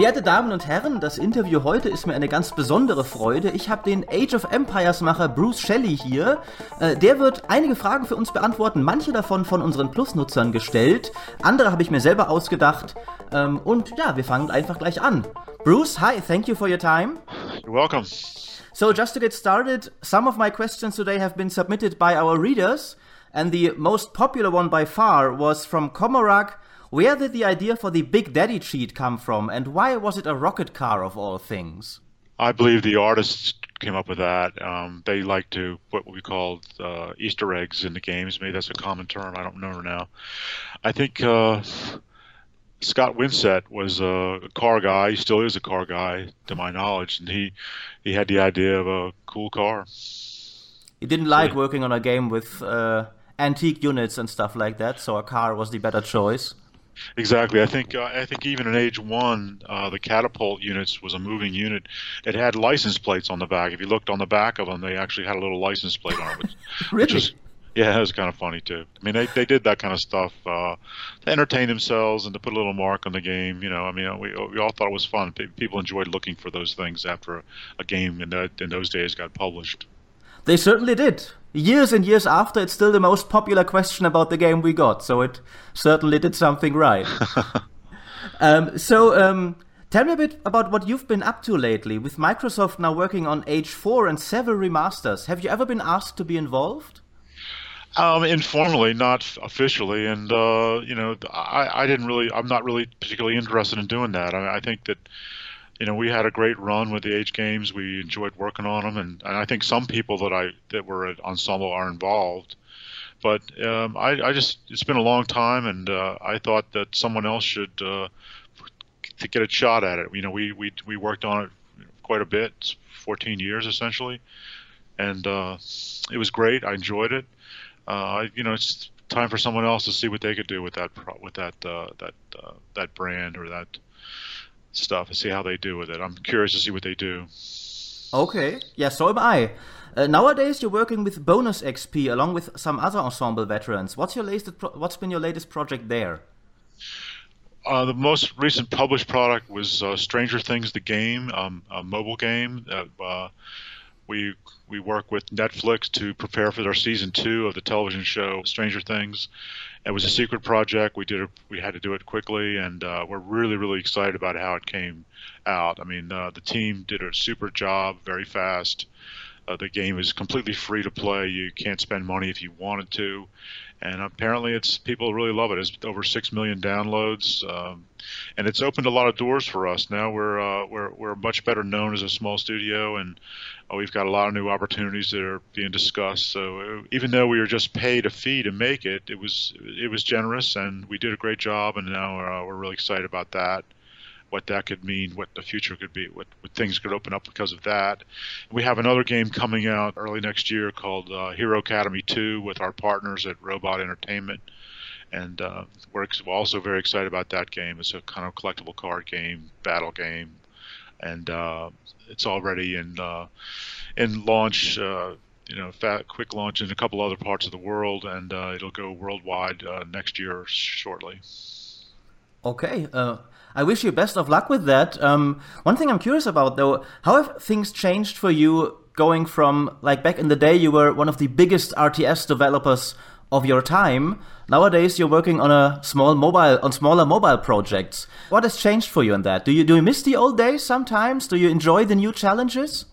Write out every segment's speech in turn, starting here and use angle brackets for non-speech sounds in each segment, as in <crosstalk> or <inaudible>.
Werte Damen und Herren, das Interview heute ist mir eine ganz besondere Freude. Ich habe den Age of Empires Macher Bruce Shelley hier. Äh, der wird einige Fragen für uns beantworten, manche davon von unseren Plus-Nutzern gestellt, andere habe ich mir selber ausgedacht. Ähm, und ja, wir fangen einfach gleich an. Bruce, hi, thank you for your time. You're welcome. So, just to get started, some of my questions today have been submitted by our readers, and the most popular one by far was from Komorak. Where did the idea for the Big Daddy cheat come from, and why was it a rocket car of all things? I believe the artists came up with that. Um, they like to put what we call uh, Easter eggs in the games. Maybe that's a common term. I don't remember now. I think uh, Scott Winsett was a car guy. He still is a car guy, to my knowledge, and he he had the idea of a cool car. He didn't like working on a game with uh, antique units and stuff like that, so a car was the better choice. Exactly. I think uh, I think even in Age One, uh, the catapult units was a moving unit. It had license plates on the back. If you looked on the back of them, they actually had a little license plate on it. Which, <laughs> really? Which was, yeah, it was kind of funny too. I mean, they, they did that kind of stuff uh, to entertain themselves and to put a little mark on the game. You know, I mean, we, we all thought it was fun. People enjoyed looking for those things after a game in, that, in those days got published. They certainly did. Years and years after, it's still the most popular question about the game we got, so it certainly did something right. <laughs> um, so, um, tell me a bit about what you've been up to lately. With Microsoft now working on Age 4 and several remasters, have you ever been asked to be involved? Um, informally, not officially, and uh, you know, I, I didn't really, I'm not really particularly interested in doing that. I, I think that you know, we had a great run with the Age games. We enjoyed working on them, and, and I think some people that I that were at Ensemble are involved. But um, I, I just it's been a long time, and uh, I thought that someone else should uh, to get a shot at it. You know, we we we worked on it quite a bit, 14 years essentially, and uh, it was great. I enjoyed it. Uh, you know, it's time for someone else to see what they could do with that with that uh, that uh, that brand or that stuff and see how they do with it. I'm curious to see what they do. Okay, yeah, so am I. Uh, nowadays, you're working with Bonus XP along with some other ensemble veterans. What's your latest? Pro- what's been your latest project there? Uh, the most recent published product was uh, Stranger Things, the game, um, a mobile game. Uh, we we work with Netflix to prepare for their season two of the television show Stranger Things, it was a secret project. We did. We had to do it quickly, and uh, we're really, really excited about how it came out. I mean, uh, the team did a super job, very fast. Uh, the game is completely free to play. You can't spend money if you wanted to, and apparently, it's people really love it. It's over six million downloads, um, and it's opened a lot of doors for us. Now we're uh, we're we're much better known as a small studio, and uh, we've got a lot of new opportunities that are being discussed. So uh, even though we were just paid a fee to make it, it was it was generous, and we did a great job. And now uh, we're really excited about that what that could mean, what the future could be, what, what things could open up because of that. We have another game coming out early next year called uh, Hero Academy 2 with our partners at Robot Entertainment. And uh, we're also very excited about that game. It's a kind of collectible card game, battle game, and uh, it's already in uh, in launch. Uh, you know, fat, quick launch in a couple other parts of the world, and uh, it'll go worldwide next year shortly. Okay. I wish you best of luck with that. Um, one thing I'm curious about though, how have things changed for you going from like back in the day you were one of the biggest RTS developers of your time. Nowadays you're working on a small mobile on smaller mobile projects. What has changed for you in that? Do you do you miss the old days sometimes? Do you enjoy the new challenges?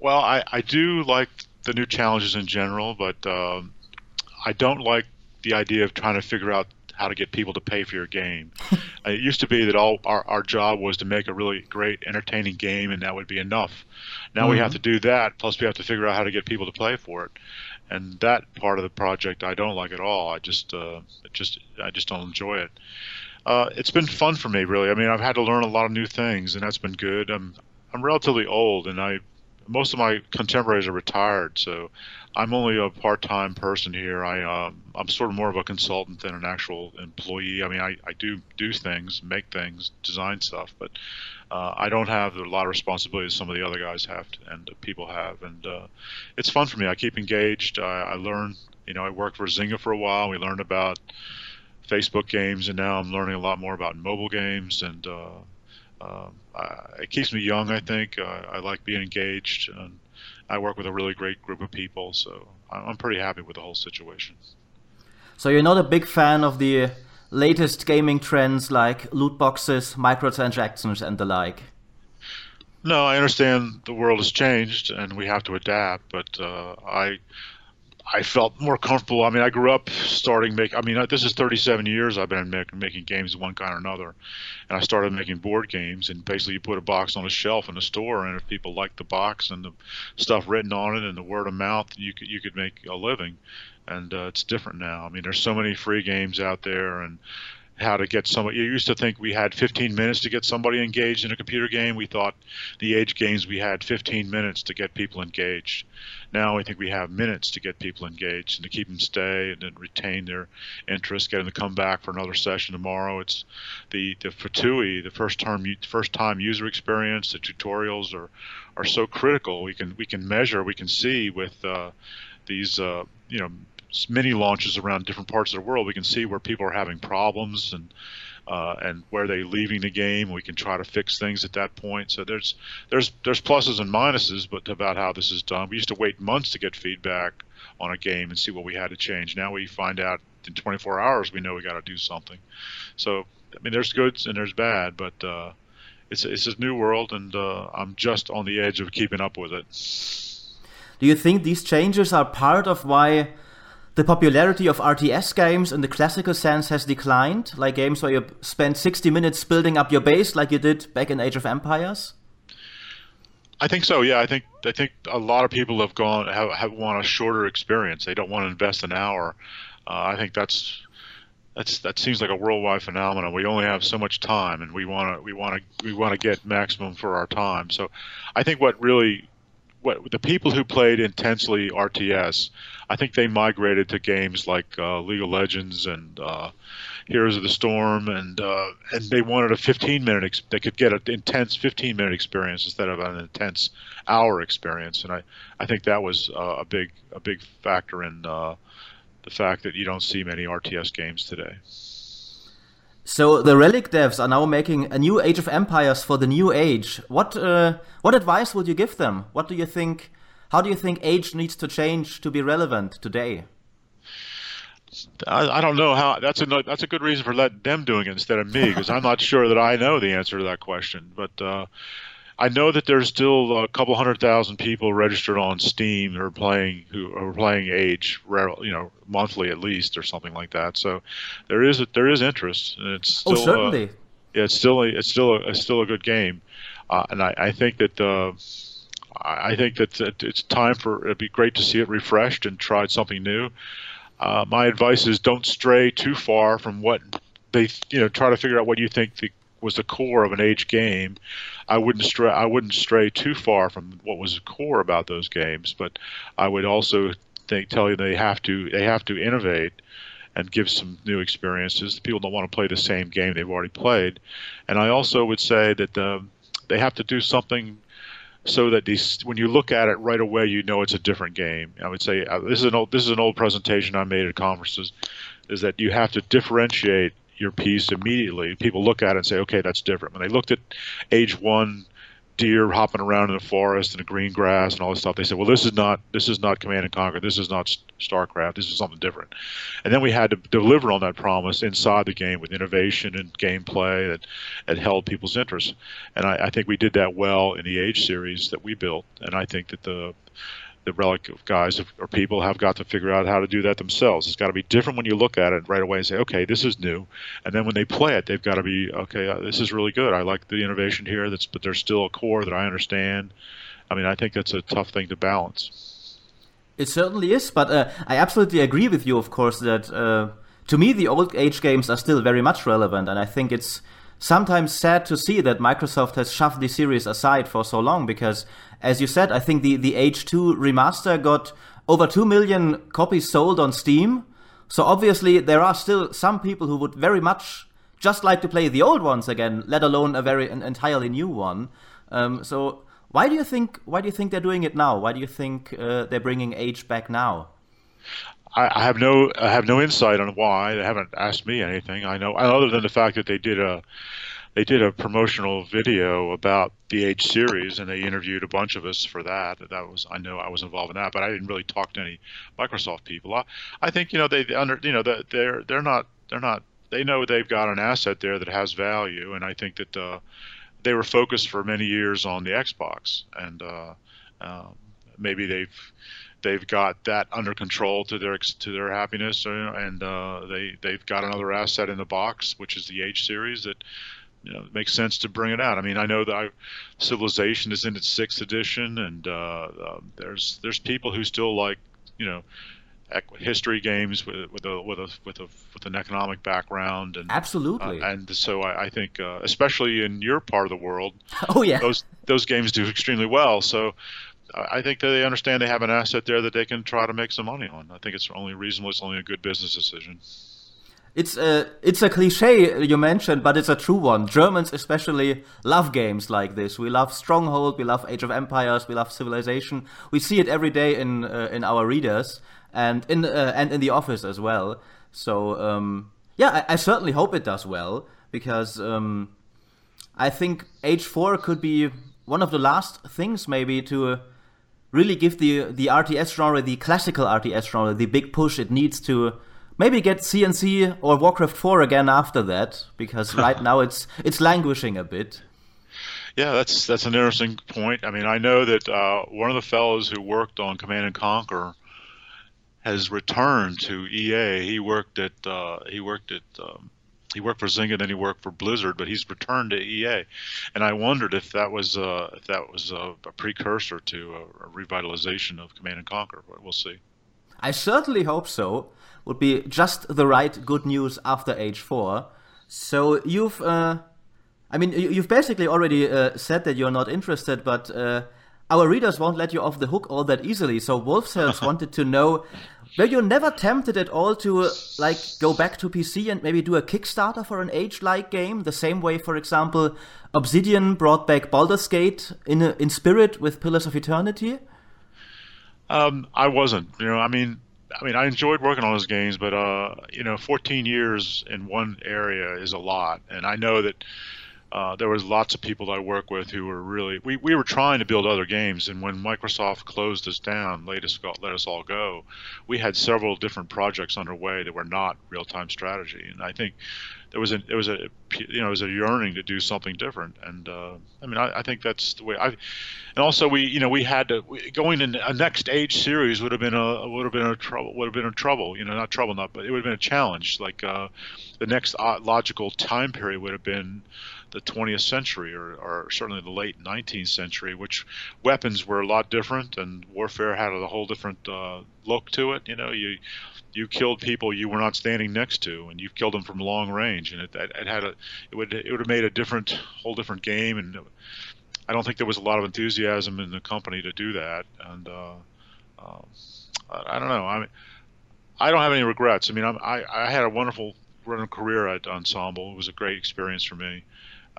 Well, I, I do like the new challenges in general, but um, I don't like the idea of trying to figure out how to get people to pay for your game. <laughs> uh, it used to be that all our, our job was to make a really great, entertaining game, and that would be enough. Now mm-hmm. we have mm-hmm. to do that, plus we have to figure out how to get people to play for it. And that part of the project I don't like at all. I just, uh, just, I just don't enjoy it. Uh, it's been fun for me, really. I mean, I've had to learn a lot of new things, and that's been good. I'm, I'm relatively old, and I, most of my contemporaries are retired, so I'm only a part-time person here. I um, I'm sort of more of a consultant than an actual employee. I mean, I, I do do things, make things, design stuff, but uh, I don't have a lot of responsibilities some of the other guys have to, and people have. And uh, it's fun for me. I keep engaged. I, I learn. You know, I worked for Zynga for a while. We learned about Facebook games, and now I'm learning a lot more about mobile games and uh, um, it keeps me young. I think uh, I like being engaged, and I work with a really great group of people, so I'm pretty happy with the whole situation. So you're not a big fan of the latest gaming trends like loot boxes, microtransactions, and the like. No, I understand the world has changed and we have to adapt, but uh, I I felt more comfortable. I mean, I grew up starting make. I mean, this is 37 years I've been make, making games of one kind or another, and I started making board games. And basically, you put a box on a shelf in a store, and if people liked the box and the stuff written on it and the word of mouth, you could you could make a living. And uh, it's different now. I mean, there's so many free games out there, and how to get somebody. You used to think we had 15 minutes to get somebody engaged in a computer game. We thought the age games we had 15 minutes to get people engaged. Now I think we have minutes to get people engaged and to keep them stay and then retain their interest, get them to come back for another session tomorrow. It's the the FTUE, the first term first time user experience. The tutorials are are so critical. We can we can measure, we can see with uh, these uh, you know many launches around different parts of the world, we can see where people are having problems and uh, and where they're leaving the game. We can try to fix things at that point. So there's there's there's pluses and minuses, but about how this is done. We used to wait months to get feedback on a game and see what we had to change. Now we find out in 24 hours we know we got to do something. So I mean, there's goods and there's bad, but uh, it's it's a new world, and uh, I'm just on the edge of keeping up with it. Do you think these changes are part of why? The popularity of RTS games in the classical sense has declined, like games where you spend 60 minutes building up your base, like you did back in Age of Empires? I think so. Yeah, I think I think a lot of people have gone have, have want a shorter experience. They don't want to invest an hour. Uh, I think that's that's that seems like a worldwide phenomenon. We only have so much time, and we want to we want to we want to get maximum for our time. So, I think what really what the people who played intensely RTS, I think they migrated to games like uh, League of Legends and uh, Heroes of the Storm, and uh, and they wanted a 15 minute. Ex- they could get an intense 15 minute experience instead of an intense hour experience, and I I think that was uh, a big a big factor in uh, the fact that you don't see many RTS games today. So the Relic devs are now making a new Age of Empires for the new age. What uh, what advice would you give them? What do you think? How do you think age needs to change to be relevant today? I, I don't know how. That's a that's a good reason for letting them doing it instead of me because I'm not sure that I know the answer to that question. But uh, I know that there's still a couple hundred thousand people registered on Steam who are playing who are playing Age, you know, monthly at least or something like that. So there is a, there is interest, and it's oh, still, oh certainly. Uh, yeah, it's still a, it's still a, it's still a good game, uh, and I, I think that. Uh, I think that it's time for it'd be great to see it refreshed and tried something new. Uh, my advice is don't stray too far from what they you know try to figure out what you think the was the core of an age game. I wouldn't stray I wouldn't stray too far from what was the core about those games, but I would also think tell you they have to they have to innovate and give some new experiences. People don't want to play the same game they've already played, and I also would say that the, they have to do something so that these when you look at it right away you know it's a different game. I would say uh, this is an old this is an old presentation I made at conferences is that you have to differentiate your piece immediately. People look at it and say, okay, that's different. When they looked at age one deer hopping around in the forest and the green grass and all this stuff, they said, well, this is not this is not Command and Conquer. This is not StarCraft. This is something different. And then we had to deliver on that promise inside the game with innovation and gameplay that, that held people's interest. And I, I think we did that well in the Age series that we built. And I think that the the relic of guys or people have got to figure out how to do that themselves. It's got to be different when you look at it right away and say, okay, this is new. And then when they play it, they've got to be, okay, uh, this is really good. I like the innovation here. That's but there's still a core that I understand. I mean, I think that's a tough thing to balance. It certainly is, but uh, I absolutely agree with you, of course, that uh, to me the old age games are still very much relevant, and I think it's sometimes sad to see that Microsoft has shoved the series aside for so long because, as you said, I think the, the Age 2 remaster got over 2 million copies sold on Steam. So obviously, there are still some people who would very much just like to play the old ones again, let alone a very an entirely new one. Um, so why do you think why do you think they're doing it now? Why do you think uh, they're bringing Age back now? I, have no I have no insight on why. They haven't asked me anything. I know other than the fact that they did a they did a promotional video about the Age series, and they interviewed a bunch of us for that. That was I know I was involved in that, but I didn't really talk to any Microsoft people. I, I think you know they under you know that they're they're not they're not they know they've got an asset there that has value, and I think that uh, they were focused for many years on the Xbox, and uh, uh, maybe they've they've got that under control to their to their happiness, and uh, they they've got another asset in the box, which is the Age series that you know, makes sense to bring it out. I mean, I know that I, Civilization is in its sixth edition, and uh, uh, there's there's people who still like you know history games with with a with a with a with an economic background and absolutely. uh, and so I, I think uh, especially in your part of the world <laughs> oh yeah. those those games do extremely well. So I think they understand they have an asset there that they can try to make some money on I think it's only reasonable it's only a good business decision it's a it's a cliche you mentioned, but it's a true one. Germans especially love games like this. We love Stronghold, we love Age of Empires, we love Civilization. We see it every day in uh, in our readers and in uh, and in the office as well. So um, yeah, I, I, certainly hope it does well because um, I think Age Four could be one of the last things maybe to. Really give the the RTS genre, the classical RTS genre, the big push it needs to maybe get CNC or Warcraft 4 again after that because <laughs> right now it's it's languishing a bit. Yeah, that's that's an interesting point. I mean, I know that uh, one of the fellows who worked on Command and Conquer has returned to EA. He worked at uh, he worked at um, he worked for Zynga, then he worked for Blizzard, but he's returned to EA, and I wondered if that was uh, if that was a, a precursor to a, a, revitalization of Command and Conquer. But we'll see. I certainly hope so would be just the right good news after age four. So you've, uh, I mean, you've basically already uh, said that you're not interested, but uh, our readers won't let you off the hook all that easily. So Wolf Cells <laughs> wanted to know. Were you never tempted at all to like go back to PC and maybe do a Kickstarter for an age-like game, the same way, for example, Obsidian brought back Baldur's Gate in in spirit with Pillars of Eternity? Um, I wasn't. You know, I mean, I mean, I enjoyed working on those games, but uh, you know, 14 years in one area is a lot, and I know that uh, there was lots of people I work with who were really we, we were trying to build other games, and when Microsoft closed us down, let us let us all go, we had several different projects underway that were not real time strategy, and I think there was a there was a you know there was a yearning to do something different, and uh, I mean I, I, think that's the way I, and also we you know we had to we, going in a next age series would have been a would have been a trouble would have been a trouble you know not trouble not but it would have been a challenge. Like uh, the next uh, logical time period would have been the 20th century or, or certainly the late 19th century, which weapons were a lot different and warfare had a whole different uh, look to it. You know, you you killed people you were not standing next to, and you killed them from long range, and it, it, had a it would it would have made a different whole different game, and I don't think there was a lot of enthusiasm in the company to do that, and uh, uh, I, I don't know. I mean, I don't have any regrets. I mean, I'm, I I had a wonderful run of career at Ensemble. It was a great experience for me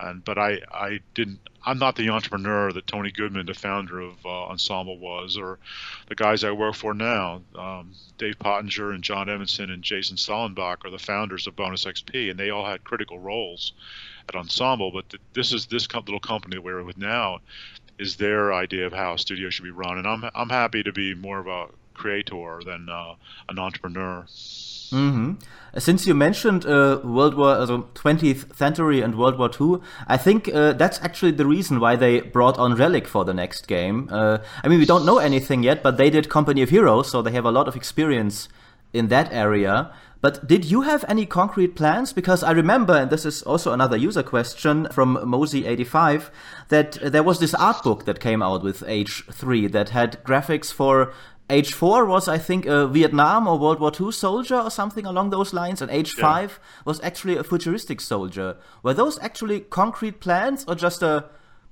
and but I I didn't I'm not the entrepreneur that Tony Goodman, the founder of uh, Ensemble, was, or the guys I work for now. Um, Dave Pottinger and John Evanson and Jason Sollenbach are the founders of Bonus XP, and they all had critical roles at Ensemble. But th- this is this little company that we're with now is their idea of how a studio should be run, and I'm I'm happy to be more of a creator than uh, an entrepreneur. Mm-hmm. Since you mentioned uh, World War, uh, 20th century and World War II, I think uh, that's actually the reason why they brought on Relic for the next game. Uh, I mean, we don't know anything yet, but they did Company of Heroes, so they have a lot of experience in that area. But did you have any concrete plans? Because I remember, and this is also another user question from Mosey85, that there was this art book that came out with Age 3 that had graphics for Age 4 was, I think, a Vietnam or World War II soldier or something along those lines, and Age yeah. 5 was actually a futuristic soldier. Were those actually concrete plans or just a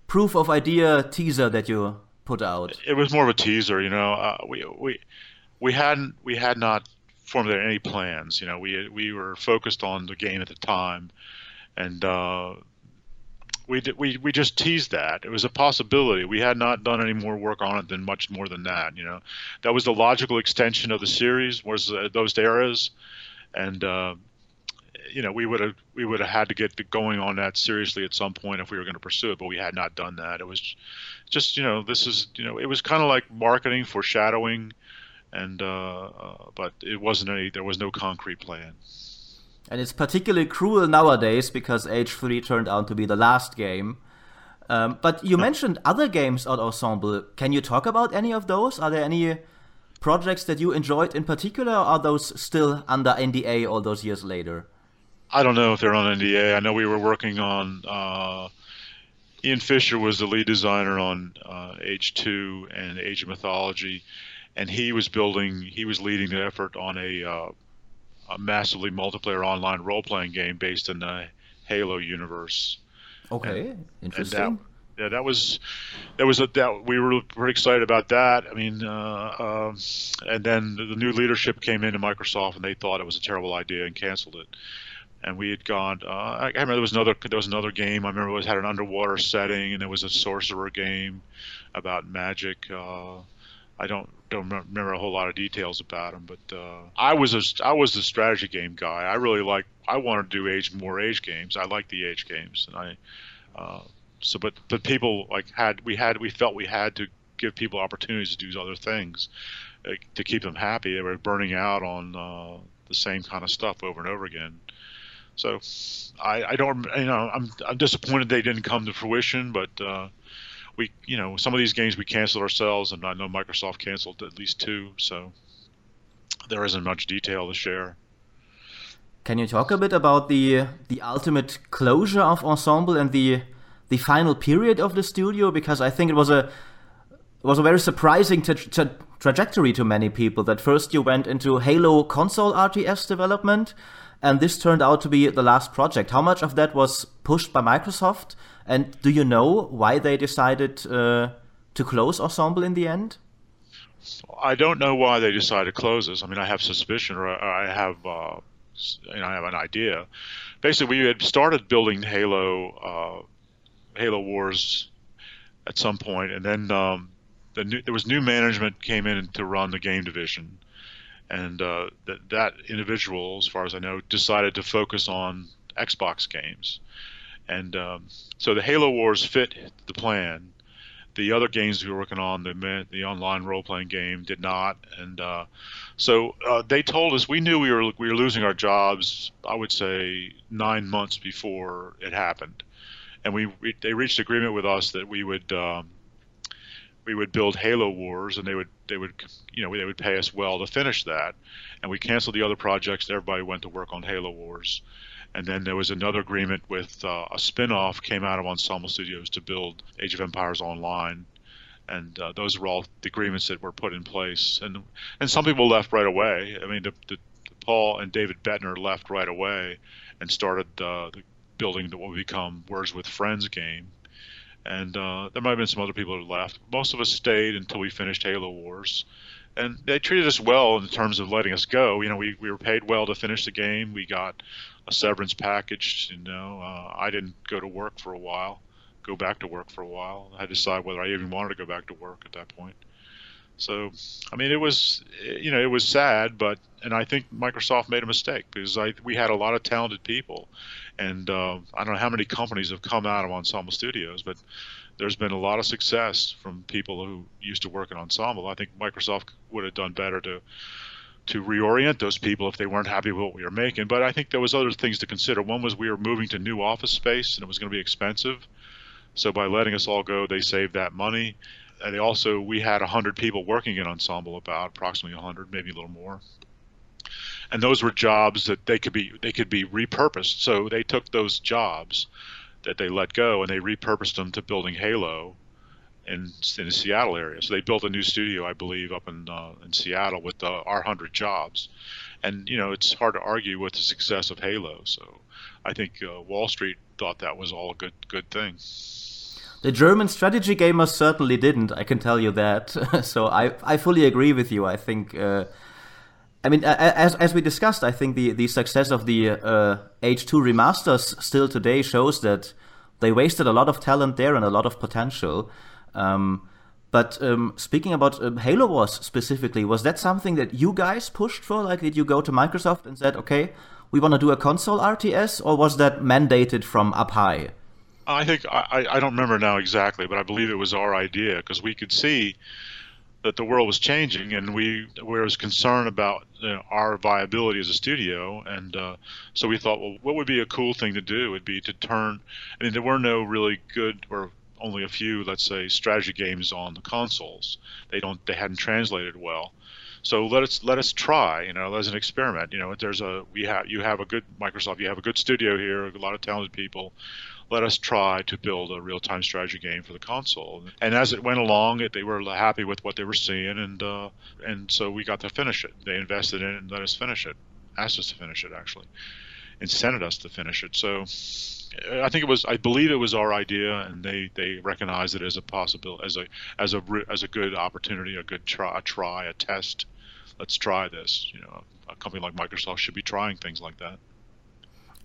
proof of idea teaser that you put out? It was more of a teaser, you know. Uh, we, we, we, hadn't, we had not formulated any plans, you know. We, we were focused on the game at the time. And uh, we we we just teased that it was a possibility. We had not done any more work on it than much more than that. You know, that was the logical extension of the series was uh, those eras, and uh, you know, we would have we would have had to get going on that seriously at some point if we were going to pursue it, but we had not done that. It was just you know this is you know it was kind of like marketing, foreshadowing, and uh, uh, but it wasn't any there was no concrete plan. And it's particularly cruel nowadays because Age 3 turned out to be the last game. Um, but you mentioned other games at Ensemble. Can you talk about any of those? Are there any projects that you enjoyed in particular, or are those still under NDA all those years later? I don't know if they're on NDA. I know we were working on. Uh, Ian Fischer was the lead designer on uh, Age Two and Age of Mythology, and he was building. He was leading the effort on a, uh, a massively multiplayer online role-playing game based in the Halo universe. Okay, and, interesting. And that, yeah, that was that was a that we were pretty excited about that. I mean, uh, um, and then the new leadership came into Microsoft and they thought it was a terrible idea and canceled it. And we had gone. Uh, I, remember there was another there was another game. I remember it was had an underwater setting and there was a sorcerer game about magic. Uh, I don't don't remember a whole lot of details about them, but uh, I was a I was the strategy game guy. I really like I wanted to do age more age games. I like the age games, and I uh, so but but people like had we had we felt we had to give people opportunities to do other things to keep them happy. They were burning out on uh, the same kind of stuff over and over again. So I, I don't you know I'm I'm disappointed they didn't come to fruition, but uh, we you know some of these games we canceled ourselves, and I know Microsoft canceled at least two, so there isn't much detail to share. Can you talk a bit about the the ultimate closure of Ensemble and the the final period of the studio because I think it was a it was a very surprising tra tra trajectory to many people. That first you went into Halo console RTS development, and this turned out to be the last project. How much of that was pushed by Microsoft, and do you know why they decided uh, to close Ensemble in the end? I don't know why they decided to close this. I mean, I have suspicion, or I have, uh, you know, I have an idea. Basically, we had started building Halo uh, Halo Wars at some point, and then um, the new, there was new management came in to run the game division, and uh, that that individual, as far as I know, decided to focus on Xbox games, and um, so the Halo Wars fit the plan. The other games we were working on, the the online role playing game, did not, and uh, so uh, they told us we knew we were we were losing our jobs. I would say nine months before it happened and we, they reached agreement with us that we would um, we would build Halo Wars, and they would they would you know they would pay us well to finish that, and we canceled the other projects. Everybody went to work on Halo Wars, and then there was another agreement with uh, a spin-off came out of Ensemble Studios to build Age of Empires Online, and uh, those were all the agreements that were put in place. And and some people left right away. I mean, the, the, Paul and David Bettner left right away and started uh, the building that will become Words with Friends game. And uh, there might have been some other people who left. Most of us stayed until we finished Halo Wars. And they treated us well in terms of letting us go. You know, we, we were paid well to finish the game. We got a severance package. You know, uh, I didn't go to work for a while, go back to work for a while. I had to decide whether I even wanted to go back to work at that point. So, I mean, it was, you know, it was sad, but, and I think Microsoft made a mistake because I, we had a lot of talented people. And uh, I don't know how many companies have come out of Ensemble Studios, but there's been a lot of success from people who used to work in Ensemble. I think Microsoft would have done better to, to reorient those people if they weren't happy with what we were making. But I think there was other things to consider. One was we were moving to new office space and it was going to be expensive. So by letting us all go, they saved that money and they also we had 100 people working in ensemble about approximately 100 maybe a little more. And those were jobs that they could be they could be repurposed. So they took those jobs that they let go and they repurposed them to building halo in, in the seattle area. So they built a new studio i believe up in uh, in seattle with uh, our 100 jobs. And you know it's hard to argue with the success of halo. So i think uh, wall street thought that was all a good good thing the German strategy gamers certainly didn't. I can tell you that. <laughs> so I I fully agree with you. I think. Uh, I mean, as as we discussed, I think the the success of the uh, Age 2 remasters still today shows that they wasted a lot of talent there and a lot of potential. Um, but um, speaking about um, Halo Wars specifically, was that something that you guys pushed for? Like, did you go to Microsoft and said, "Okay, we want to do a console RTS, or was that mandated from up high? I think I, I don't remember now exactly, but I believe it was our idea because we could see that the world was changing, and we we was concerned about you know, our viability as a studio, and uh, so we thought, well, what would be a cool thing to do? Would be to turn. I mean, there were no really good or only a few, let's say, strategy games on the consoles. They don't they hadn't translated well. So let us let us try, you know, as an experiment. You know, there's a we have you have a good Microsoft, you have a good studio here, a lot of talented people let us try to build a real time strategy game for the console. And as it went along, it, they were happy with what they were seeing, and uh, and so we got to finish it. They invested in it and let us finish it, asked us to finish it actually, incented us to finish it. So. I think it was. I believe it was our idea, and they, they recognized it as a possible, as a as a as a good opportunity, a good try, a try, a test. Let's try this. You know, a company like Microsoft should be trying things like that.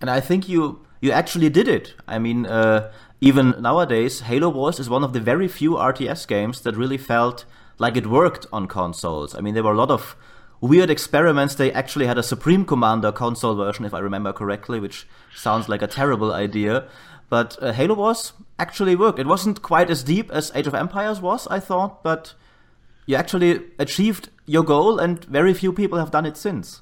And I think you you actually did it. I mean, uh, even nowadays, Halo Wars is one of the very few RTS games that really felt like it worked on consoles. I mean, there were a lot of weird experiments. They actually had a Supreme Commander console version, if I remember correctly, which sounds like a terrible idea. But uh, Halo Wars actually worked. It wasn't quite as deep as Age of Empires was, I thought, but you actually achieved your goal, and very few people have done it since.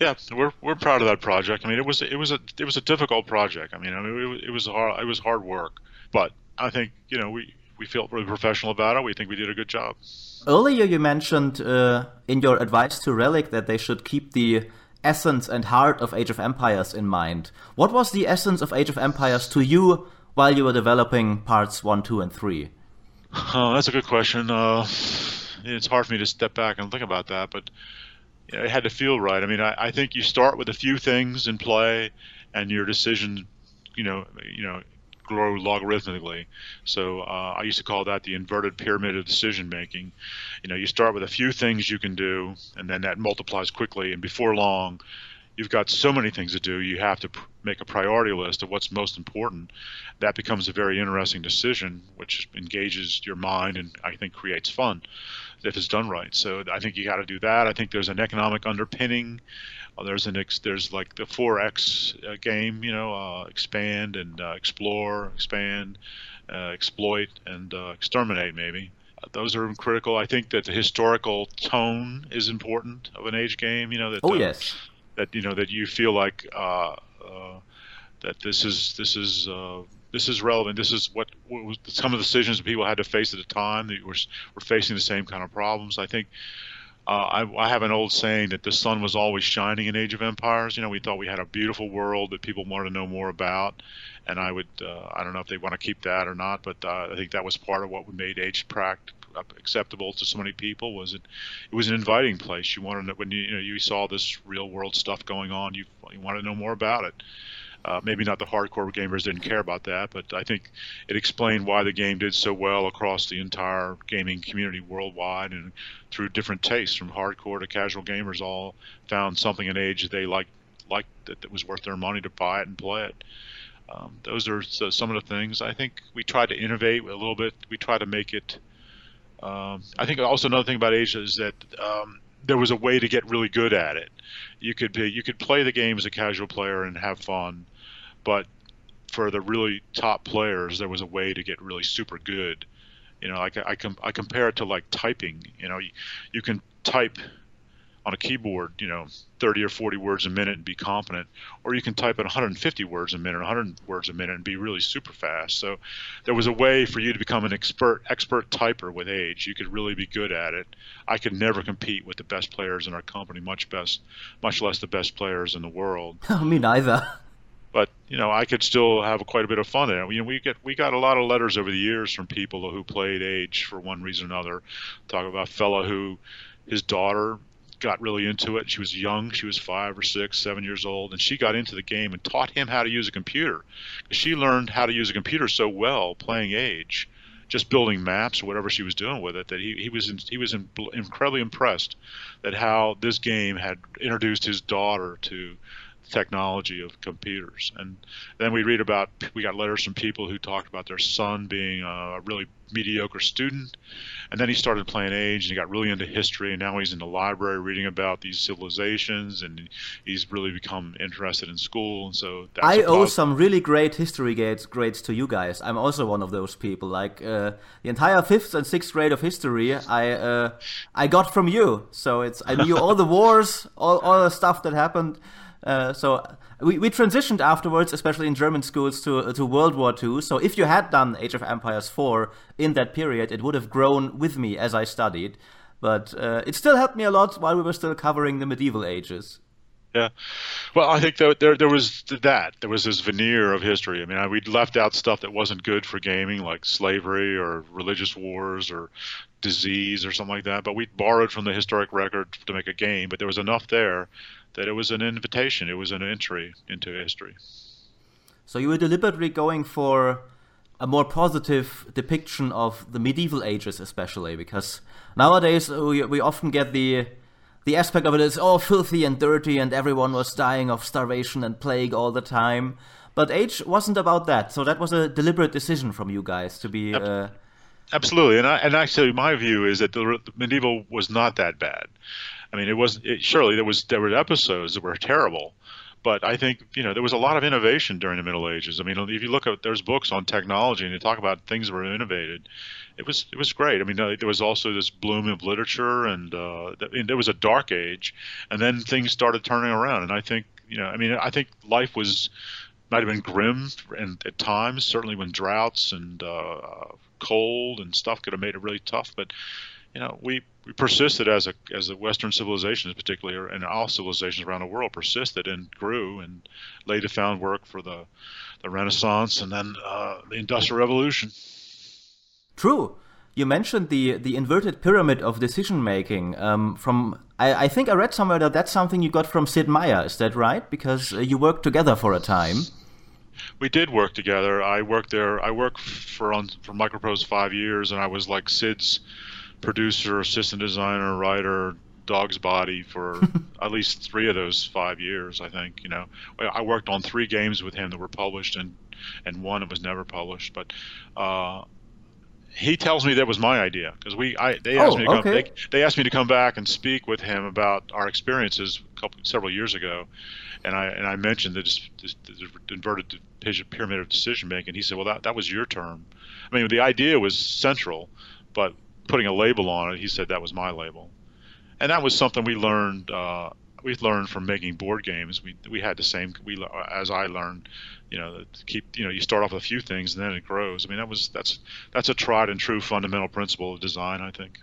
Yeah, we're we're proud of that project. I mean, it was it was a it was a difficult project. I mean, I mean, it, it was hard it was hard work, but I think you know we we felt really professional about it. We think we did a good job. Earlier, you mentioned uh, in your advice to Relic that they should keep the essence and heart of Age of Empires in mind. What was the essence of Age of Empires to you while you were developing parts one, two, and three? Oh, that's a good question. Uh, it's hard for me to step back and think about that, but you know, it had to feel right. I mean, I, I think you start with a few things in play, and your decisions, you know, you know, grow logarithmically. So uh, I used to call that the inverted pyramid of decision making. You know, you start with a few things you can do, and then that multiplies quickly, and before long, you've got so many things to do. You have to pr- make a priority list of what's most important. That becomes a very interesting decision, which engages your mind and I think creates fun if it's done right. So I think you got to do that. I think there's an economic underpinning. Uh, there's an ex, there's like the 4X uh, game, you know, uh, expand and uh, explore, expand, uh, exploit, and uh, exterminate maybe. Those are critical. I think that the historical tone is important of an age game. You know that. Oh yes. That you know that you feel like that this is this is this is relevant. This is what, what was some of the decisions people had to face at the time. That were were facing the same kind of problems. I think uh, I, I, have an old saying that the sun was always shining in Age of Empires. You know, we thought we had a beautiful world that people wanted to know more about, and I would uh, I don't know if they want to keep that or not, but uh, I think that was part of what made Age Pract acceptable to so many people was it it was an inviting place you wanted to, when you, you know you saw this real world stuff going on you you wanted to know more about it uh, maybe not the hardcore gamers didn't care about that, but I think it explained why the game did so well across the entire gaming community worldwide and through different tastes, from hardcore to casual gamers, all found something in age that they liked, liked that, that was worth their money to buy it and play it. Um, those are some of the things. I think we tried to innovate a little bit. We tried to make it. Um, I think also another thing about Asia is that um, there was a way to get really good at it. You could be, you could play the game as a casual player and have fun, but for the really top players, there was a way to get really super good. You know, like I, I, com- I compare it to like typing. You know, you, you can type on a keyboard, you know, 30 or 40 words a minute and be competent, or you can type at 150 words a minute, 100 words a minute and be really super fast. So there was a way for you to become an expert expert typer with age. You could really be good at it. I could never compete with the best players in our company, much best, much less the best players in the world. <laughs> Me neither. You know, I could still have quite a bit of fun in it. You know, we get we got a lot of letters over the years from people who played Age for one reason or another. Talk about a fella who his daughter got really into it. She was young; she was five or six, seven years old, and she got into the game and taught him how to use a computer. She learned how to use a computer so well playing Age, just building maps or whatever she was doing with it, that he, he was in, he was in, incredibly impressed that how this game had introduced his daughter to technology of computers. And then we read about we got letters from people who talked about their son being a really mediocre student, and then he started playing Age and he got really into history, and now he's in the library reading about these civilizations, and he's really become interested in school. And so I owe some really great history grades grades to you guys. I'm also one of those people. Like uh, the entire fifth and sixth grade of history, I uh, I got from you. So it's I knew all the <laughs> wars, all all the stuff that happened. Uh, so we, we transitioned afterwards, especially in German schools, to to World War II. So if you had done Age of Empires 4 in that period, it would have grown with me as I studied. But uh, it still helped me a lot while we were still covering the medieval ages. Yeah, well, I think that there there was that there was this veneer of history. I mean, we'd left out stuff that wasn't good for gaming, like slavery or religious wars or disease or something like that. But we borrowed from the historic record to make a game. But there was enough there that it was an invitation, it was an entry into history. So you were deliberately going for a more positive depiction of the medieval ages, especially because nowadays we, we often get the the aspect of it is all filthy and dirty, and everyone was dying of starvation and plague all the time. But age wasn't about that, so that was a deliberate decision from you guys to be. Uh, Absolutely, and I, and actually, my view is that the medieval was not that bad. I mean, it was it, surely there was there were episodes that were terrible, but I think you know there was a lot of innovation during the Middle Ages. I mean, if you look at there's books on technology and they talk about things that were innovated, it was it was great. I mean, there was also this bloom of literature, and uh, there was a dark age, and then things started turning around. And I think you know, I mean, I think life was might have been grim and at times, certainly when droughts and uh, cold and stuff could have made it really tough. But you know, we, we persisted as a as a Western civilization, particularly, and all civilizations around the world persisted and grew and laid the groundwork for the the Renaissance and then uh, the Industrial Revolution. True. You mentioned the the inverted pyramid of decision making. Um, from I, I, think I read somewhere that that's something you got from Sid Meier. Is that right? Because uh, you worked together for a time. We did work together. I worked there. I worked for on for Microprose five years, and I was like Sid's producer, assistant designer, writer, dog's body for <laughs> at least three of those five years. I think you know I worked on three games with him that were published and and one that was never published. But uh, he tells me that was my idea because we I they asked oh, me to come okay. they, they, asked me to come back and speak with him about our experiences a couple several years ago, and I and I mentioned this, this, this inverted pyramid of decision making. He said, well that that was your term. I mean the idea was central, but putting a label on it, he said that was my label, and that was something we learned. Uh, we learned from making board games. We we had the same. We as I learned, you know, keep you know you start off with a few things and then it grows. I mean that was that's that's a tried and true fundamental principle of design. I think.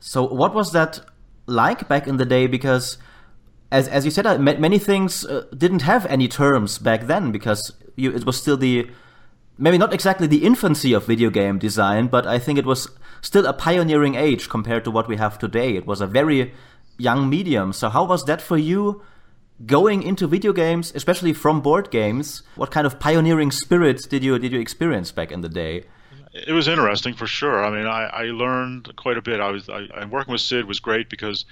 So what was that like back in the day? Because as as you said, uh, many things uh, didn't have any terms back then because you, it was still the maybe not exactly the infancy of video game design, but I think it was still a pioneering age compared to what we have today. It was a very young medium. So how was that for you going into video games, especially from board games? What kind of pioneering spirit did you did you experience back in the day? It was interesting for sure. I mean, I, I learned quite a bit. I was I, working with Sid was great because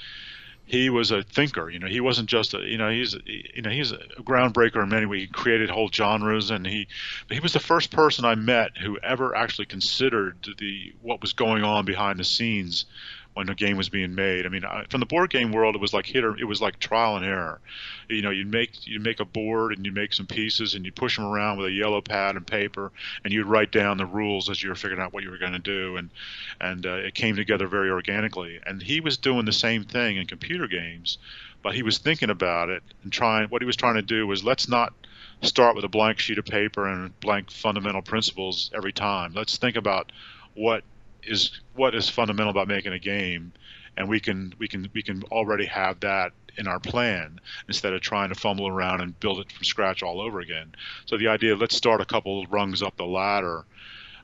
he was a thinker. You know, he wasn't just a you know he's you know he's a groundbreaker in many ways. He created whole genres, and he he was the first person I met who ever actually considered the what was going on behind the scenes when a game was being made. I mean, I, from the board game world, it was like hit or it was like trial and error. You know, you'd make you make a board and you make some pieces and you push them around with a yellow pad and paper, and you'd write down the rules as you were figuring out what you were going to do, and and uh, it came together very organically. And he was doing the same thing in computer games, but he was thinking about it and trying. What he was trying to do was let's not start with a blank sheet of paper and blank fundamental principles every time. Let's think about what is what is fundamental about making a game, and we can we can we can already have that in our plan instead of trying to fumble around and build it from scratch all over again. So the idea, let's start a couple rungs up the ladder.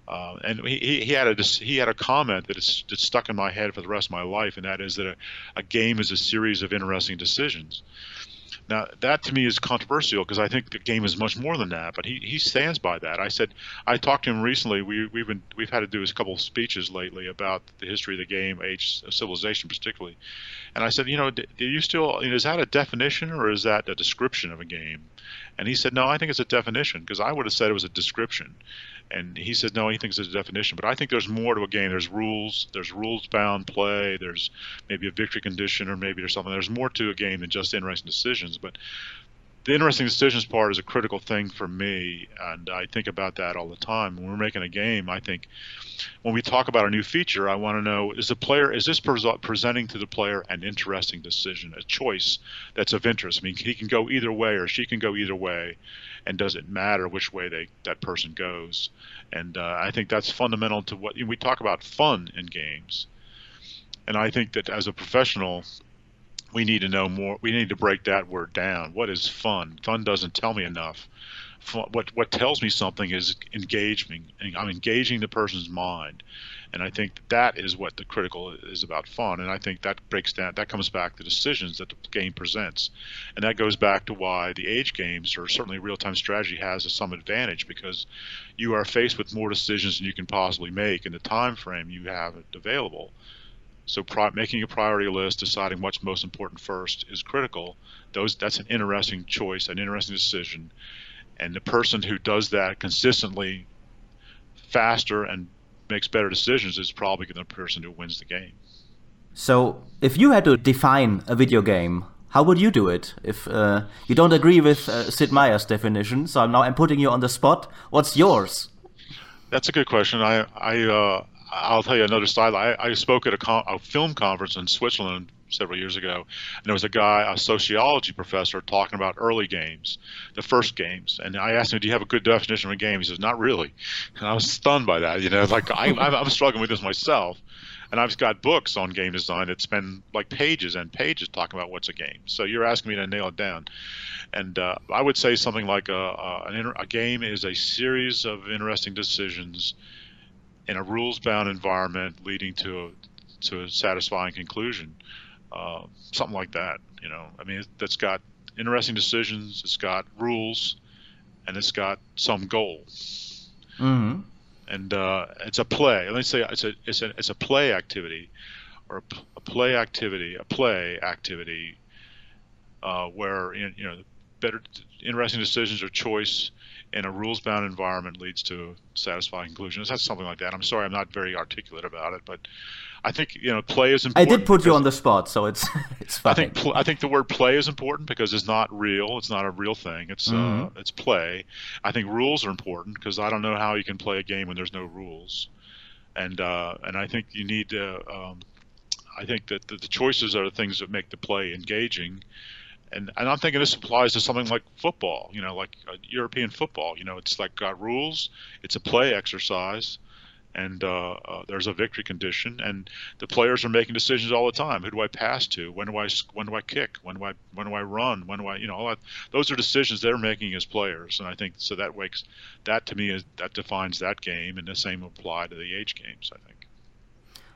Uh, and he, he had a he had a comment that is that stuck in my head for the rest of my life, and that is that a, a game is a series of interesting decisions. Now that to me is controversial because I think the game is much more than that. But he, he stands by that. I said I talked to him recently. We we've been we've had to do a couple of speeches lately about the history of the game, age of civilization particularly, And I said, you know, do you still is that a definition or is that a description of a game? And he said, no, I think it's a definition because I would have said it was a description. And he said, no, he thinks there's a definition. But I think there's more to a game. There's rules. There's rules-bound play. There's maybe a victory condition, or maybe there's something. There's more to a game than just interesting decisions. But the interesting decisions part is a critical thing for me, and I think about that all the time. When we're making a game, I think when we talk about a new feature, I want to know is the player is this presenting to the player an interesting decision, a choice that's of interest. I mean, he can go either way, or she can go either way, and does it matter which way they that person goes? And uh, I think that's fundamental to what you know, we talk about fun in games, and I think that as a professional we need to know more. We need to break that word down. What is fun? Fun doesn't tell me enough. What what tells me something is engagement. I'm engaging the person's mind, and I think that is what the critical is about fun. And I think that breaks down. That comes back to decisions that the game presents, and that goes back to why the age games or certainly real time strategy has some advantage because you are faced with more decisions than you can possibly make in the time frame you have available so pri- making a priority list, deciding what's most important first, is critical. Those that's an interesting choice, an interesting decision, and the person who does that consistently, faster and makes better decisions is probably the person who wins the game. So, if you had to define a video game, how would you do it? If uh, you don't agree with uh, Sid Meier's definition, so I'm now I'm putting you on the spot. What's yours? That's a good question. I I uh, I'll tell you another style. I, I spoke at a, con- a, film conference in Switzerland several years ago, and there was a guy, a sociology professor, talking about early games, the first games. And I asked him, "Do you have a good definition of a game?" He says, "Not really." And I was stunned by that. You know, like I, I'm struggling with this myself, and I've got books on game design that spend like pages and pages talking about what's a game. So you're asking me to nail it down, and uh, I would say something like a, a, a game is a series of interesting decisions in a rules-bound environment leading to a, to a satisfying conclusion. Uh, something like that, you know. I mean, that's got interesting decisions. It's got rules, and it's got some goal. Mm-hmm. And uh, it's a play. Let me say it's a it's a it's a play activity, or a, a play activity, a play activity, uh, where you know better interesting decisions or choice in a rules bound environment leads to satisfying conclusions. That's something like that. I'm sorry, I'm not very articulate about it, but I think you know play is important. I did put you on the spot, so it's <laughs> it's fine. I think pl- I think the word play is important because it's not real. It's not a real thing. It's uh, mm-hmm. uh, it's play. I think rules are important because I don't know how you can play a game when there's no rules, and uh, and I think you need to. Um, I think that the, the choices are the things that make the play engaging and and I'm thinking this applies to something like football, you know, like European football. You know, it's like got rules. It's a play exercise, and uh, uh, there's a victory condition, and the players are making decisions all the time. Who do I pass to? When do I when do I kick? When do I when do I run? When do I you know all that, those are decisions they're making as players, and I think so that wakes that to me is that defines that game, and the same apply to the age games. I think.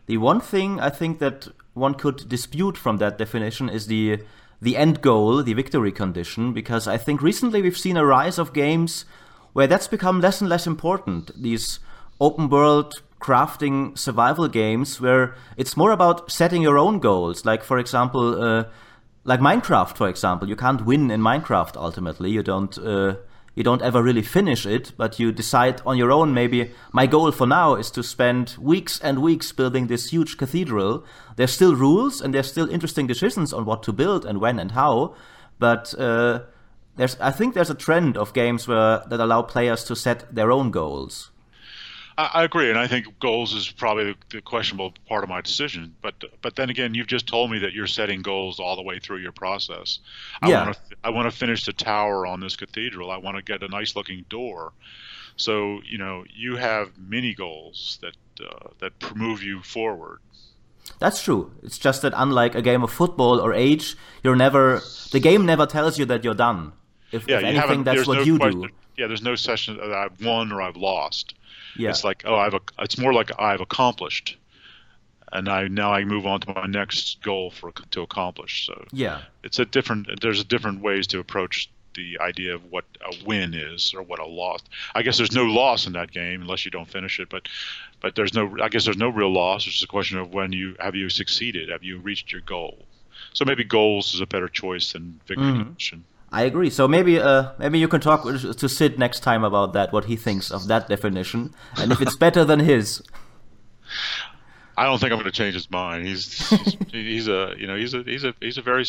The one thing I think that one could dispute from that definition is the the end goal, the victory condition, because I think recently we've seen a rise of games where that's become less and less important. These open world crafting survival games where it's more about setting your own goals. Like, for example, uh, like Minecraft, for example. You can't win in Minecraft ultimately. You don't. Uh, you don't ever really finish it, but you decide on your own. Maybe my goal for now is to spend weeks and weeks building this huge cathedral. There's still rules and there's still interesting decisions on what to build and when and how, but uh, there's I think there's a trend of games where that allow players to set their own goals. I, agree, and I think goals is probably the questionable part of my decision. But but then again, you've just told me that you're setting goals all the way through your process. I yeah. want to I want to finish the tower on this cathedral. I want to get a nice looking door. So you know you have many goals that uh, that move you forward. That's true. It's just that unlike a game of football or age, you're never the game never tells you that you're done. If, yeah, if anything, that's what no you question, do. Yeah, there's no session that I've won or I've lost. Yeah. It's like oh I've it's more like I've accomplished, and I now I move on to my next goal for to accomplish. So yeah, it's a different. There's different ways to approach the idea of what a win is or what a loss. I guess there's no loss in that game unless you don't finish it, but but there's no I guess there's no real loss. It's just a question of when you have you succeeded, have you reached your goal. So maybe goals is a better choice than victory mm-hmm. I agree. So maybe uh, maybe you can talk to Sid next time about that, what he thinks of that definition, and if it's better than his. <laughs> I don't think I'm going to change his mind. He's he's, a you know he's a he's a he's a very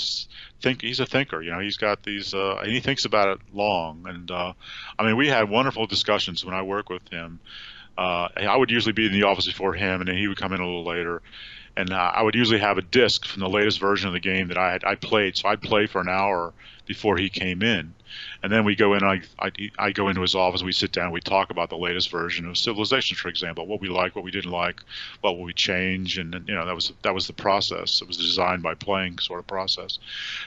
think he's a thinker. You know he's got these uh, and he thinks about it long. And uh, I mean we had wonderful discussions when I work with him. Uh, I would usually be in the office before him, and then he would come in a little later. And uh, I would usually have a disc from the latest version of the game that I had I played. So I'd play for an hour before he came in. And then we go in, I, I, I go into his office, we sit down, we talk about the latest version of Civilization, for example, what we like, what we didn't like, what will we change, and you know that was that was the process. It was designed by playing sort of process.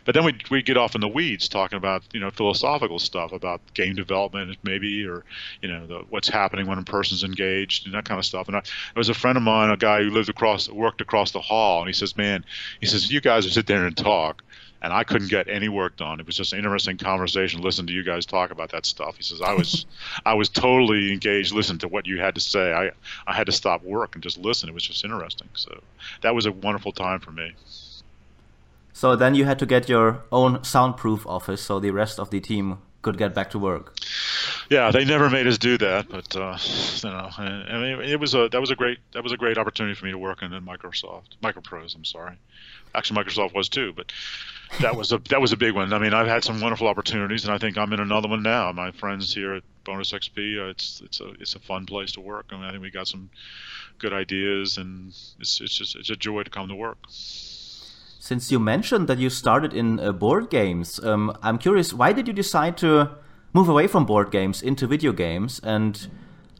But then we we get off in the weeds talking about you know philosophical stuff about game development maybe, or you know the, what's happening when a person's engaged and that kind of stuff. And I, there was a friend of mine, a guy who lived across, worked across the hall, and he says, man, he says you guys sit there and talk and I couldn't get any work done. It was just an interesting conversation. Listen to you guys talk about that stuff. He says I was, <laughs> I was totally engaged. Listen to what you had to say. I, I had to stop work and just listen. It was just interesting. So that was a wonderful time for me. So then you had to get your own soundproof office, so the rest of the team could get back to work. Yeah, they never made us do that, but uh, you know, I mean, it was a that was a great that was a great opportunity for me to work in, in Microsoft, Microprose. I'm sorry, actually Microsoft was too, but that was a that was a big one. I mean, I've had some wonderful opportunities, and I think I'm in another one now. My friends here at Bonus XP, uh, it's it's a it's a fun place to work. I mean, I think we got some good ideas, and it's it's just it's a joy to come to work. Since you mentioned that you started in uh, board games, um, I'm curious, why did you decide to move away from board games into video games, and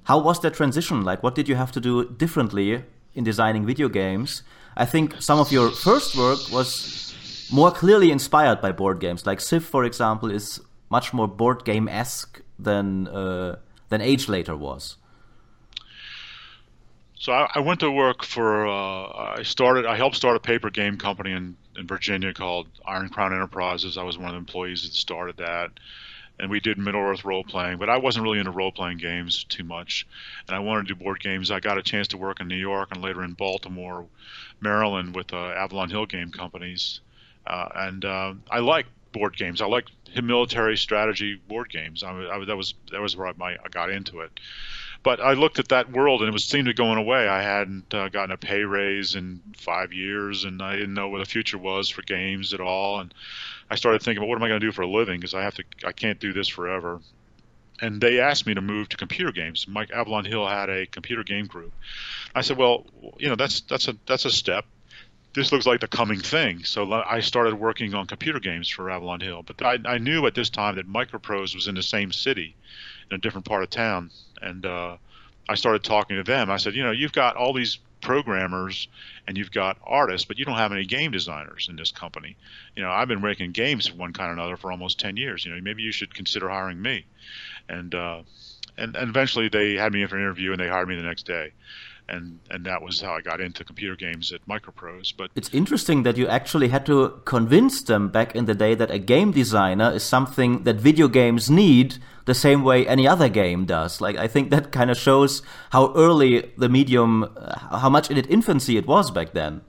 how was that transition? Like, what did you have to do differently in designing video games? I think some of your first work was more clearly inspired by board games. Like Civ, for example, is much more board game esque than uh, than Age Later was. So I, I went to work for. Uh, I started. I helped start a paper game company in, in Virginia called Iron Crown Enterprises. I was one of the employees that started that, and we did Middle Earth role playing. But I wasn't really into role playing games too much, and I wanted to do board games. I got a chance to work in New York and later in Baltimore, Maryland, with uh, Avalon Hill Game Companies uh, and uh, I like board games. I like military strategy board games. I, I, that was that was where I, my, I got into it. But I looked at that world and it was seemed to be going away. I hadn't uh, gotten a pay raise in five years, and I didn't know what the future was for games at all. And I started thinking, well, what am I going to do for a living? Because I have to, I can't do this forever. And they asked me to move to computer games. Mike Avalon Hill had a computer game group. I said, well, you know, that's that's a that's a step this looks like the coming thing. So I started working on computer games for Avalon Hill. But I, I knew at this time that Microprose was in the same city, in a different part of town, and uh, I started talking to them. I said, you know, you've got all these programmers and you've got artists, but you don't have any game designers in this company. You know, I've been making games one kind or another for almost ten years. You know, maybe you should consider hiring me. And uh, and, and eventually they had me in for an interview and they hired me the next day and and that was how I got into computer games at Microprose. But it's interesting that you actually had to convince them back in the day that a game designer is something that video games need the same way any other game does. Like I think that kind of shows how early the medium, uh, how much in its infancy it was back then.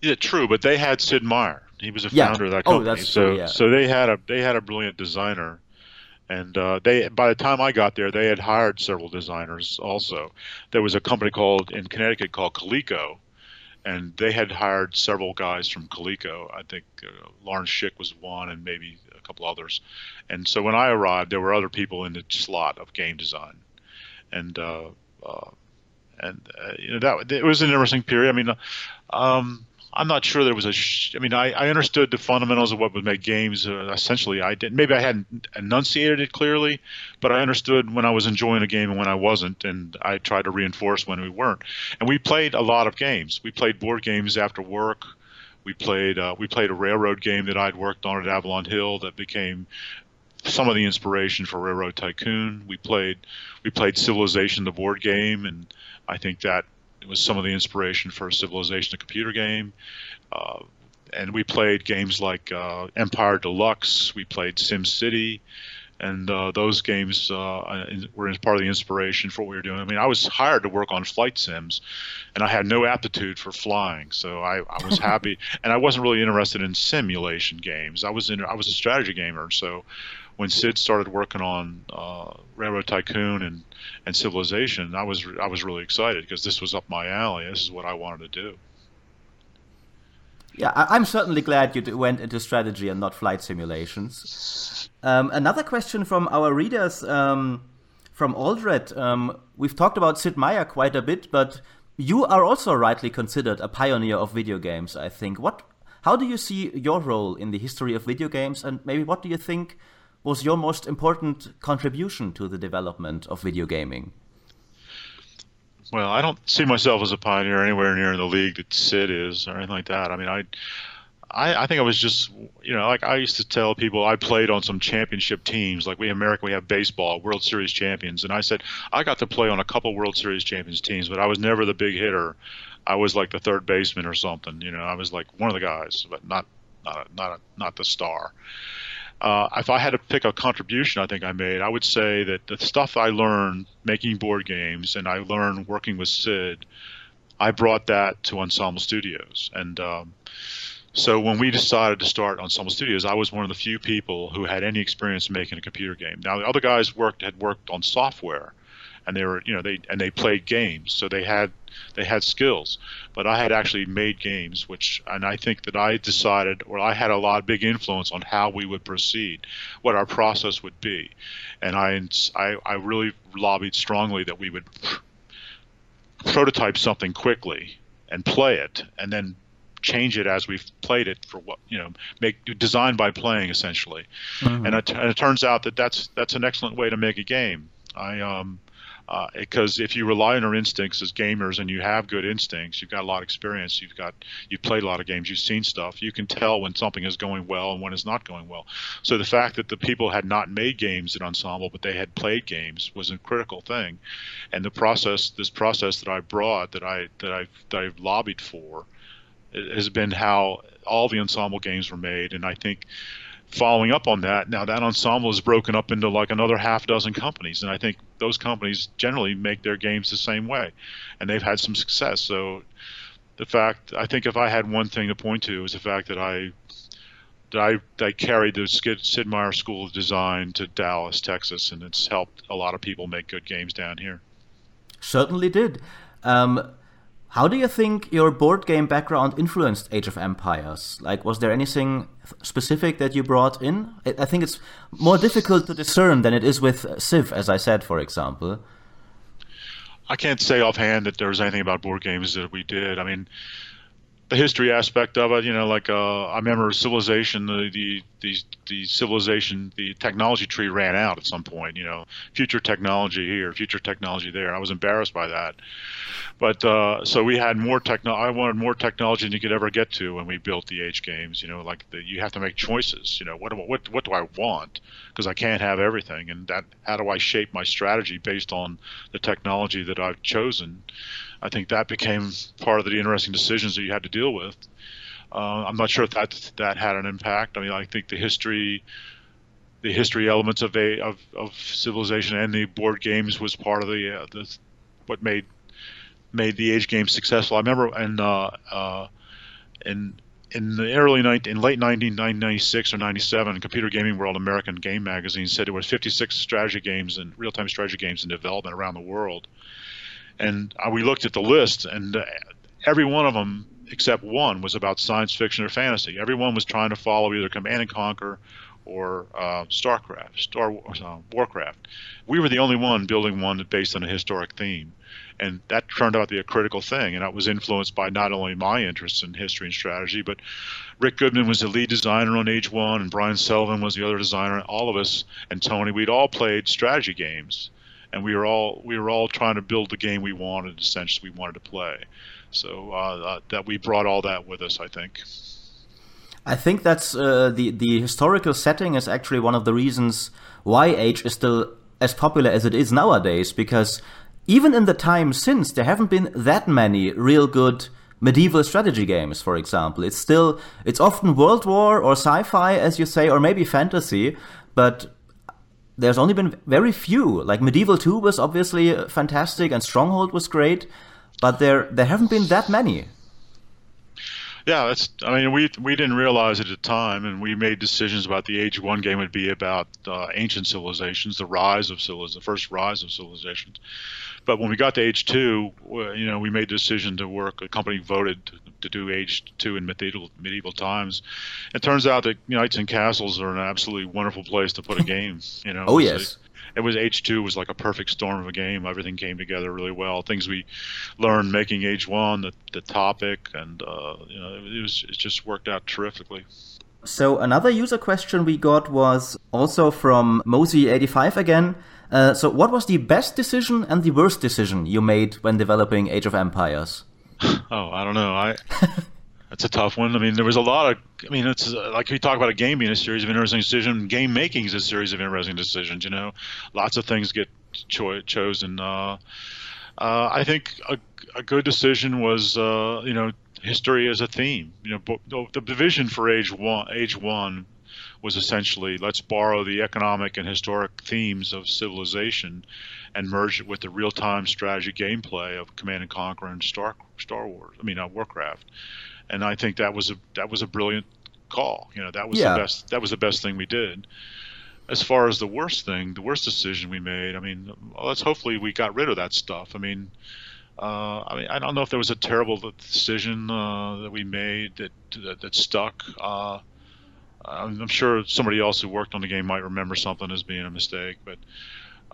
Yeah, true. But they had Sid Meier. He was a founder of that company. Oh, that's so true, yeah. so they had a they had a brilliant designer and uh, they by the time I got there, they had hired several designers. Also, there was a company called in Connecticut called Coleco, and they had hired several guys from Coleco. I think uh, Lawrence Schick was one, and maybe couple others. And so when I arrived, there were other people in the slot of game design, and uh, uh and uh, you know that it was an interesting period. I mean. Um, I'm not sure there was a. Sh- I mean, I, I understood the fundamentals of what would make games. Uh, essentially, I did. Maybe I hadn't enunciated it clearly, but I understood when I was enjoying a game and when I wasn't, and I tried to reinforce when we weren't. And we played a lot of games. We played board games after work. We played. Uh, we played a railroad game that I'd worked on at Avalon Hill that became some of the inspiration for Railroad Tycoon. We played. We played Civilization, the board game, and I think that was some of the inspiration for Civilization, the computer game. Uh, and we played games like uh, Empire Deluxe. We played Sim City. And uh, those games uh, were part of the inspiration for what we were doing. I mean, I was hired to work on flight sims, and I had no aptitude for flying, so I, I was <laughs> happy. and I wasn't really interested in simulation games. I was in I was a strategy gamer, so when Sid started working on uh, Railroad Tycoon and and Civilization, I was I was really excited because this was up my alley. This is what I wanted to do. Yeah, I'm certainly glad you went into strategy and not flight simulations. Um, another question from our readers um, from Aldred. Um, we've talked about Sid Meier quite a bit, but you are also rightly considered a pioneer of video games, I think. What, how do you see your role in the history of video games, and maybe what do you think was your most important contribution to the development of video gaming? Well, I don't see myself as a pioneer anywhere near in the league that Sid is or anything like that. I mean, I, I, I think I was just, you know, like I used to tell people I played on some championship teams. Like we in America, we have baseball, World Series champions, and I said I got to play on a couple World Series champions teams, but I was never the big hitter. I was like the third baseman or something. You know, I was like one of the guys, but not, not, a, not, a, not the star. Uh, if I had to pick a contribution I think I made, I would say that the stuff I learned making board games and I learned working with Sid, I brought that to Ensemble Studios. And um, so when we decided to start Ensemble Studios, I was one of the few people who had any experience making a computer game. Now the other guys worked had worked on software, and they were you know they and they played games, so they had they had skills. But I had actually made games, which and I think that I decided, or I had a lot of big influence on how we would proceed, what our process would be, and I I, I really lobbied strongly that we would prototype something quickly and play it, and then change it as we've played it for what you know make design by playing essentially mm-hmm. and, it, and, it, turns out that that's that's an excellent way to make a game i um because uh, if you rely on our instincts as gamers and you have good instincts, you've got a lot of experience, you've got you've played a lot of games, you've seen stuff, you can tell when something is going well and when it's not going well. So the fact that the people had not made games at Ensemble, but they had played games, was a critical thing. And the process, this process that I brought, that I that I that I've lobbied for, has been how all the Ensemble games were made, and I think following up on that, now that ensemble is broken up into like another half dozen companies, and I think those companies generally make their games the same way, and they've had some success. So the fact, I think, if I had one thing to point to, is the fact that I that I, that I carried the Sid Meier School of Design to Dallas, Texas, and it's helped a lot of people make good games down here. Certainly did. Um, how do you think your board game background influenced Age of Empires? Like, was there anything specific that you brought in? I think it's more difficult to discern than it is with Civ, as I said, for example. I can't say offhand that there was anything about board games that we did. I mean, the history aspect of it, you know, like uh, I remember Civilization, the, the the the civilization, the technology tree ran out at some point. You know, future technology here, future technology there. I was embarrassed by that, but uh, so we had more techno. I wanted more technology than you could ever get to when we built the Age games. You know, like the, you have to make choices. You know, what what what do I want? Because I can't have everything, and that how do I shape my strategy based on the technology that I've chosen? I think that became part of the interesting decisions that you had to deal with. Uh, I'm not sure if that that had an impact. I mean, I think the history, the history elements of a of, of civilization and the board games was part of the, uh, the what made made the age game successful. I remember in uh, uh, in in the early 19, in late 1996 or 97, Computer Gaming World American Game Magazine said there were 56 strategy games and real-time strategy games in development around the world. And uh, we looked at the list, and uh, every one of them except one was about science fiction or fantasy. Everyone was trying to follow either Command and Conquer or uh, StarCraft, Star uh, Warcraft. We were the only one building one based on a historic theme, and that turned out to be a critical thing. And that was influenced by not only my interests in history and strategy, but Rick Goodman was the lead designer on Age One, and Brian Sullivan was the other designer. And All of us and Tony, we'd all played strategy games and we were all we were all trying to build the game we wanted, essentially we wanted to play. So uh, uh, that we brought all that with us, I think. I think that's uh, the the historical setting is actually one of the reasons why Age is still as popular as it is nowadays. Because even in the time since, there haven't been that many real good medieval strategy games. For example, it's still it's often World War or sci-fi, as you say, or maybe fantasy. But there's only been very few. Like Medieval 2 was obviously fantastic and Stronghold was great, but there there haven't been that many. Yeah, that's. I mean, we we didn't realize at the time, and we made decisions about the Age One game would be about uh, ancient civilizations, the rise of civilizations, the first rise of civilizations. But when we got to Age Two, you know, we made the decision to work. A company voted to, do Age Two in medieval medieval times. It turns out that Knights and Castles are an absolutely wonderful place to put a <laughs> game. You know. oh yes it was Age Two was like a perfect storm of a game. Everything came together really well. Things we learned making Age One, the, the topic, and uh, you know, it was it just worked out terrifically. So another user question we got was also from Mosey85 again. Uh, so what was the best decision and the worst decision you made when developing Age of Empires? Oh, I don't know. I <laughs> That's a tough one. I mean, there was a lot of. I mean, it's like we talk about a game being a series of interesting decisions. Game making is a series of interesting decisions. You know, lots of things get cho- chosen. Uh, uh, I think a, a, good decision was, uh, you know, history as a theme. You know, the vision for Age One, Age One, was essentially let's borrow the economic and historic themes of civilization and merge it with the real-time strategy gameplay of Command and Conquer and Star Star Wars. I mean, uh, Warcraft and I think that was a that was a brilliant call. You know, that was yeah. the best that was the best thing we did. As far as the worst thing, the worst decision we made, I mean, let's hopefully we got rid of that stuff. I mean, uh, I mean, I don't know if there was a terrible decision uh, that we made that that, that stuck. Uh, I'm sure somebody else who worked on the game might remember something as being a mistake, but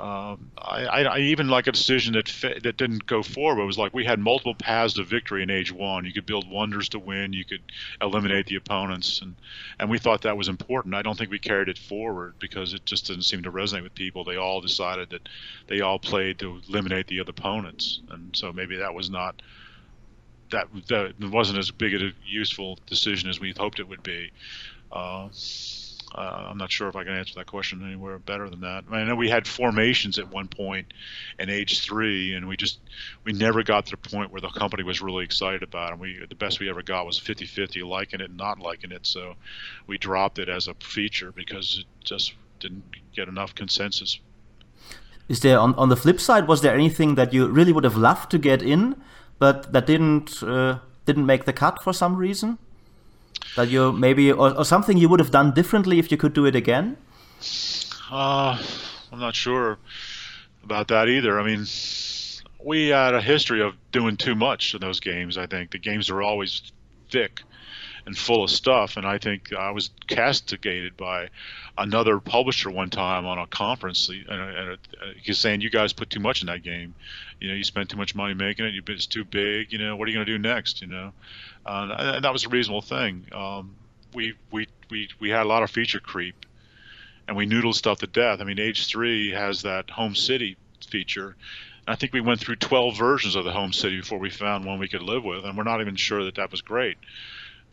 um, I, I, even like a decision that that didn't go forward. It was like we had multiple paths to victory in Age One. You could build wonders to win. You could eliminate the opponents, and and we thought that was important. I don't think we carried it forward because it just didn't seem to resonate with people. They all decided that they all played to eliminate the other opponents, and so maybe that was not that that wasn't as big a useful decision as we hoped it would be. Uh, I'm not sure if I can answer that question anywhere better than that. I know we had formations at one point in age three, and we just we never got to the point where the company was really excited about it. We the best we ever got was 50-50, liking it and not liking it. So we dropped it as a feature because it just didn't get enough consensus. Is there on on the flip side? Was there anything that you really would have loved to get in, but that didn't uh, didn't make the cut for some reason? That you maybe or, or something you would have done differently if you could do it again? Uh, I'm not sure about that either. I mean, we had a history of doing too much in those games. I think the games are always thick and full of stuff. And I think I was castigated by another publisher one time on a conference, and, and he's saying, "You guys put too much in that game. You know, you spent too much money making it. It's too big. You know, what are you going to do next? You know." Uh, and that was a reasonable thing. Um, we we we we had a lot of feature creep, and we noodled stuff to death. I mean, Age Three has that home city feature. I think we went through 12 versions of the home city before we found one we could live with, and we're not even sure that that was great.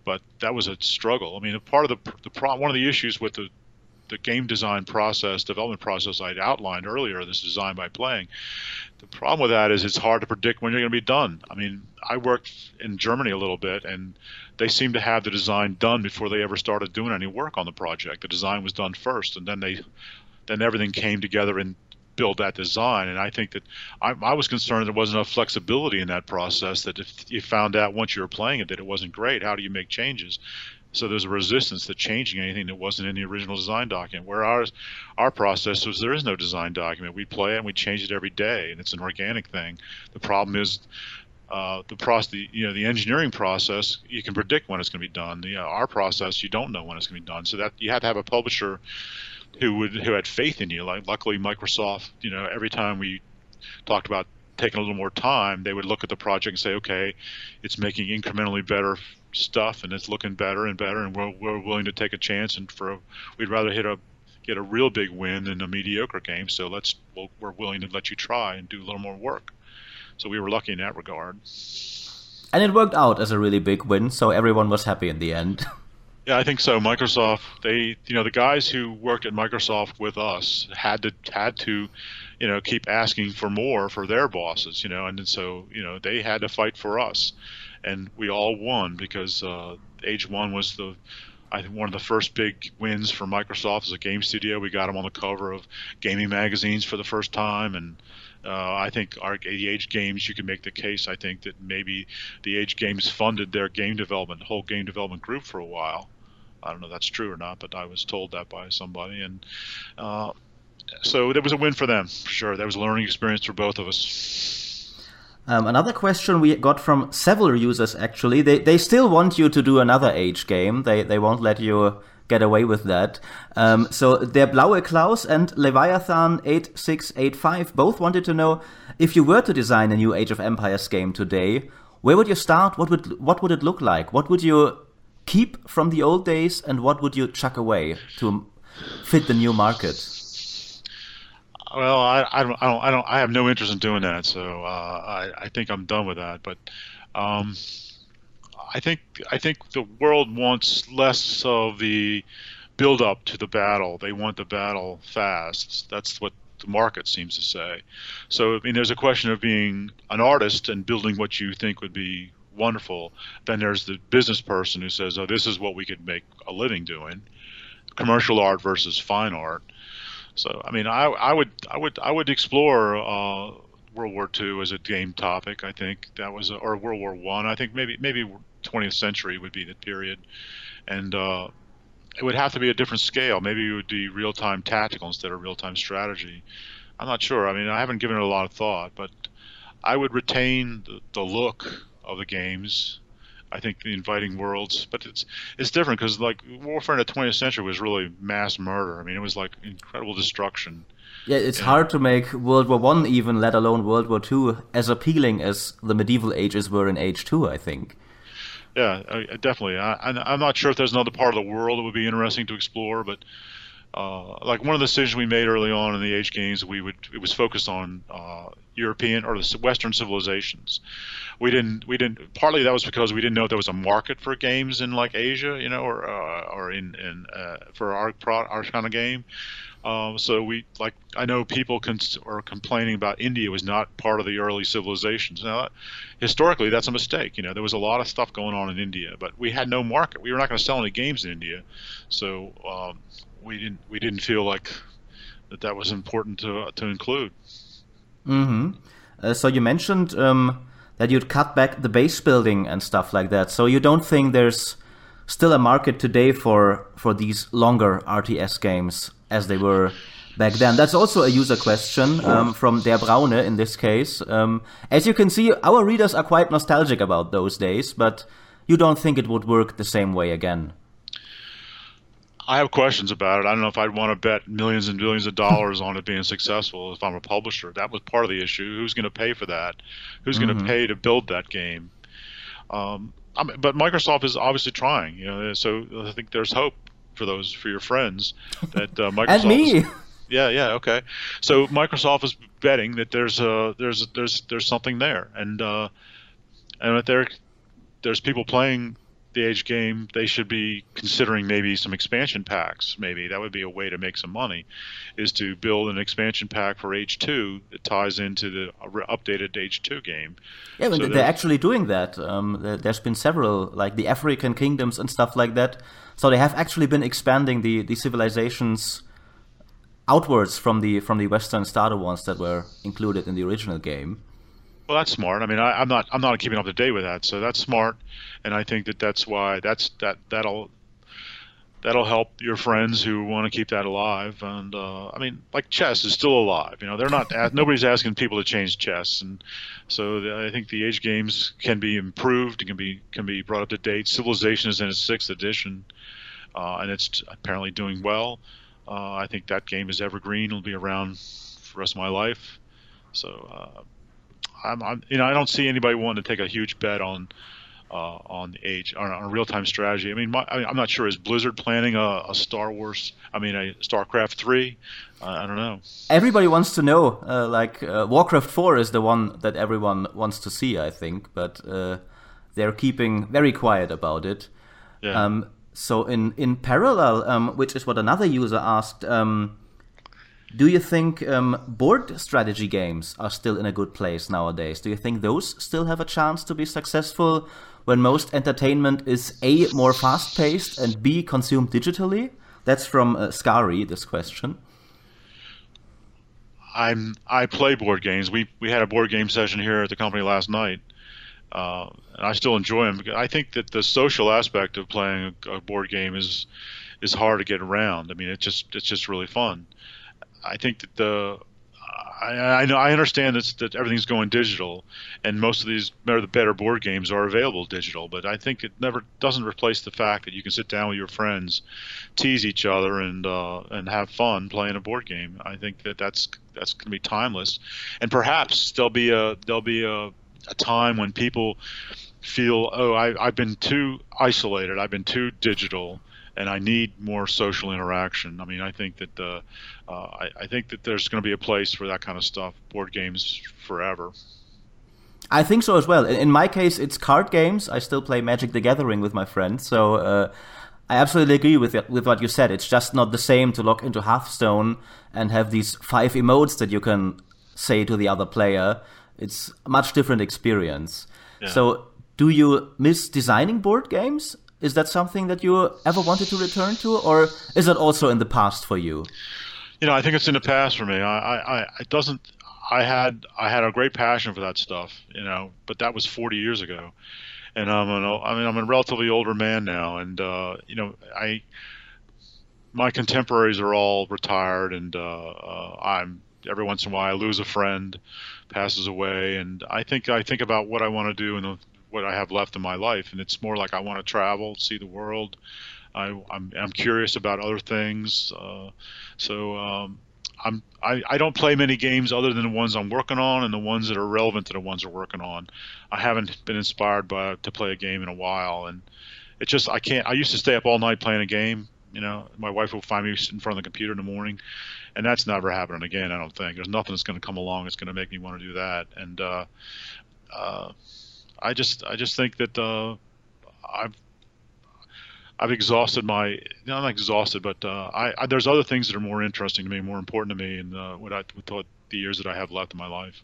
But that was a struggle. I mean, part of the the pro, one of the issues with the the game design process, development process I'd outlined earlier, this design by playing. The problem with that is it's hard to predict when you're going to be done. I mean, I worked in Germany a little bit, and they seemed to have the design done before they ever started doing any work on the project. The design was done first, and then they, then everything came together and build that design. And I think that I, I, was concerned there wasn't enough flexibility in that process. That if you found out once you were playing it that it wasn't great, how do you make changes? So there's a resistance to changing anything that wasn't in the original design document. Where ours, our process was there is no design document. We play it and we change it every day, and it's an organic thing. The problem is uh, the process, the, you know, the engineering process, you can predict when it's going to be done. The, uh, our process, you don't know when it's going to be done. So that you have to have a publisher who would who had faith in you. Like luckily, Microsoft, you know, every time we talked about taking a little more time, they would look at the project and say, okay, it's making incrementally better stuff and it's looking better and better, and we're, we're willing to take a chance. And for we'd rather hit a get a real big win than a mediocre game. So let's we we're willing to let you try and do a little more work. So we were lucky in that regard. And it worked out as a really big win, so everyone was happy in the end. <laughs> Yeah, I think so. Microsoft, they, you know, the guys who worked at Microsoft with us had to had to, you know, keep asking for more for their bosses, you know, and so you know they had to fight for us, and we all won because uh, Age One was the I think one of the first big wins for Microsoft as a game studio. We got them on the cover of gaming magazines for the first time, and uh, I think our the Age Games. You can make the case. I think that maybe the Age Games funded their game development, whole game development group for a while. I don't know if that's true or not, but I was told that by somebody, and uh, so that was a win for them for sure. That was a learning experience for both of us. Um, another question we got from several users actually. They they still want you to do another age game. They they won't let you get away with that. Um, so der Blaue Klaus and Leviathan 8685 both wanted to know if you were to design a new Age of Empires game today, where would you start? What would what would it look like? What would you keep from the old days, and what would you chuck away to fit the new market? Well, I, I don't, I don't, I don't, I have no interest in doing that. So uh, I, I think I'm done with that. But um, I think, I think the world wants less of the build up to the battle. They want the battle fast. That's what the market seems to say. So I mean, there's a question of being an artist and building what you think would be wonderful. Then there's the business person who says, "Oh, this is what we could make a living doing." Commercial art versus fine art. So I mean, I, I would I would I would explore uh, World War II as a game topic. I think that was a, or World War One. I. I think maybe maybe 20th century would be the period, and uh, it would have to be a different scale. Maybe it would be real time tactical instead of real time strategy. I'm not sure. I mean, I haven't given it a lot of thought, but I would retain the, the look of the games I think the inviting worlds, but it's it's different because like warfare in the 20th century was really mass murder. I mean, it was like incredible destruction. Yeah, it's hard to make World War One even, let alone World War Two, as appealing as the medieval ages were in Age Two. I think. Yeah, definitely. I, I'm not sure if there's another part of the world that would be interesting to explore, but uh, like one of the decisions we made early on in the Age Games, we would it was focused on uh, European or the Western civilizations. We didn't we didn't partly that was because we didn't know there was a market for games in like Asia, you know, or uh, or in in uh, for our pro, our kind of game. Um, so we like I know people can are complaining about India was not part of the early civilizations. Now, historically, that's a mistake. You know, there was a lot of stuff going on in India, but we had no market. We were not going to sell any games in India, so um, we didn't we didn't feel like that that was important to to include. Mm-hmm. Uh, so you mentioned um, that you'd cut back the base building and stuff like that. So you don't think there's still a market today for for these longer RTS games as they were back then. That's also a user question um, from Der Braune in this case. Um, as you can see, our readers are quite nostalgic about those days, but you don't think it would work the same way again. I have questions about it. I don't know if I'd want to bet millions and billions of dollars on it being successful if I'm a publisher. That was part of the issue. Who's going to pay for that? Who's mm-hmm. going to pay to build that game? Um, but Microsoft is obviously trying. You know, so I think there's hope for those for your friends that uh, <laughs> Microsoft. and me. Is, yeah, yeah, okay. So Microsoft is betting that there's a there's there's there's something there, and uh, and that there there's people playing the age game, they should be considering maybe some expansion packs. Maybe that would be a way to make some money, is to build an expansion pack for Age Two that ties into the updated Age Two game. Yeah, so they're actually doing that. Um, there's been several, like the African kingdoms and stuff like that. So they have actually been expanding the the civilizations outwards from the from the Western starter ones that were included in the original game. Well, that's smart. I mean, I, am not I'm not keeping up to date with that, so that's smart, and I think that that's why that's that that'll that'll help your friends who want to keep that alive. And uh, I mean, like chess is still alive. You know, they're not nobody's asking people to change chess, and so the, I think the age games can be improved. It can be can be brought up to date. Civilization is in its sixth edition, uh, and it's apparently doing well. Uh, I think that game is evergreen. It'll be around for the rest of my life. So uh, I'm, I'm, you know, I don't see anybody wanting to take a huge bet on uh, on age on, on real time strategy. I mean, my, I am not sure is Blizzard planning a, a, Star Wars? I mean, a StarCraft three? Uh, I don't know. Everybody wants to know. Uh, like uh, Warcraft four is the one that everyone wants to see, I think, but uh, they're keeping very quiet about it. Yeah. Um, so in in parallel, um, which is what another user asked. Um, Do you think um, board strategy games are still in a good place nowadays? Do you think those still have a chance to be successful when most entertainment is A, more fast paced, and B, consumed digitally? That's from uh, Scary, this question. I'm I play board games. We we had a board game session here at the company last night, uh, and I still enjoy them. I think that the social aspect of playing a, a board game is is hard to get around. I mean, it's just it's just really fun. I think that the I, I know I understand that, that everything's going digital, and most of these the better board games are available digital. But I think it never doesn't replace the fact that you can sit down with your friends, tease each other, and uh, and have fun playing a board game. I think that that's that's going to be timeless, and perhaps there'll be a there'll be a, a time when people feel oh I, I've been too isolated, I've been too digital and I need more social interaction. I mean, I think that uh, uh, I, I, think that there's going to be a place for that kind of stuff. Board games forever. I think so as well. In my case, it's card games. I still play Magic: The Gathering with my friends, so uh, I absolutely agree with with what you said. It's just not the same to log into Hearthstone and have these five emotes that you can say to the other player. It's a much different experience. Yeah. So, do you miss designing board games? Is that something that you ever wanted to return to, or is that also in the past for you? You know, I think it's in the past for me. I, I, it doesn't. I had, I had a great passion for that stuff. You know, but that was 40 years ago, and I'm an, I mean, I'm a relatively older man now, and uh, you know, I, my contemporaries are all retired, and uh, uh, I'm every once in a while I lose a friend, passes away, and I think I think about what I want to do in the what I have left in my life, and it's more like I want to travel, see the world. I, am I'm, I'm curious about other things. Uh, so um, I'm I, I don't play many games other than the ones I'm working on and the ones that are relevant to the ones we're working on. I haven't been inspired by to play a game in a while, and it just I can't. I used to stay up all night playing a game. You know, my wife will find me sitting in front of the computer in the morning, and that's never happening again. I don't think there's nothing that's going to come along that's going to make me want to do that. And uh, uh, I just I just think that uh, I've I've exhausted my not exhausted, but uh, I, I, there's other things that are more interesting to me, more important to me, and uh, what I with the years that I have left in my life.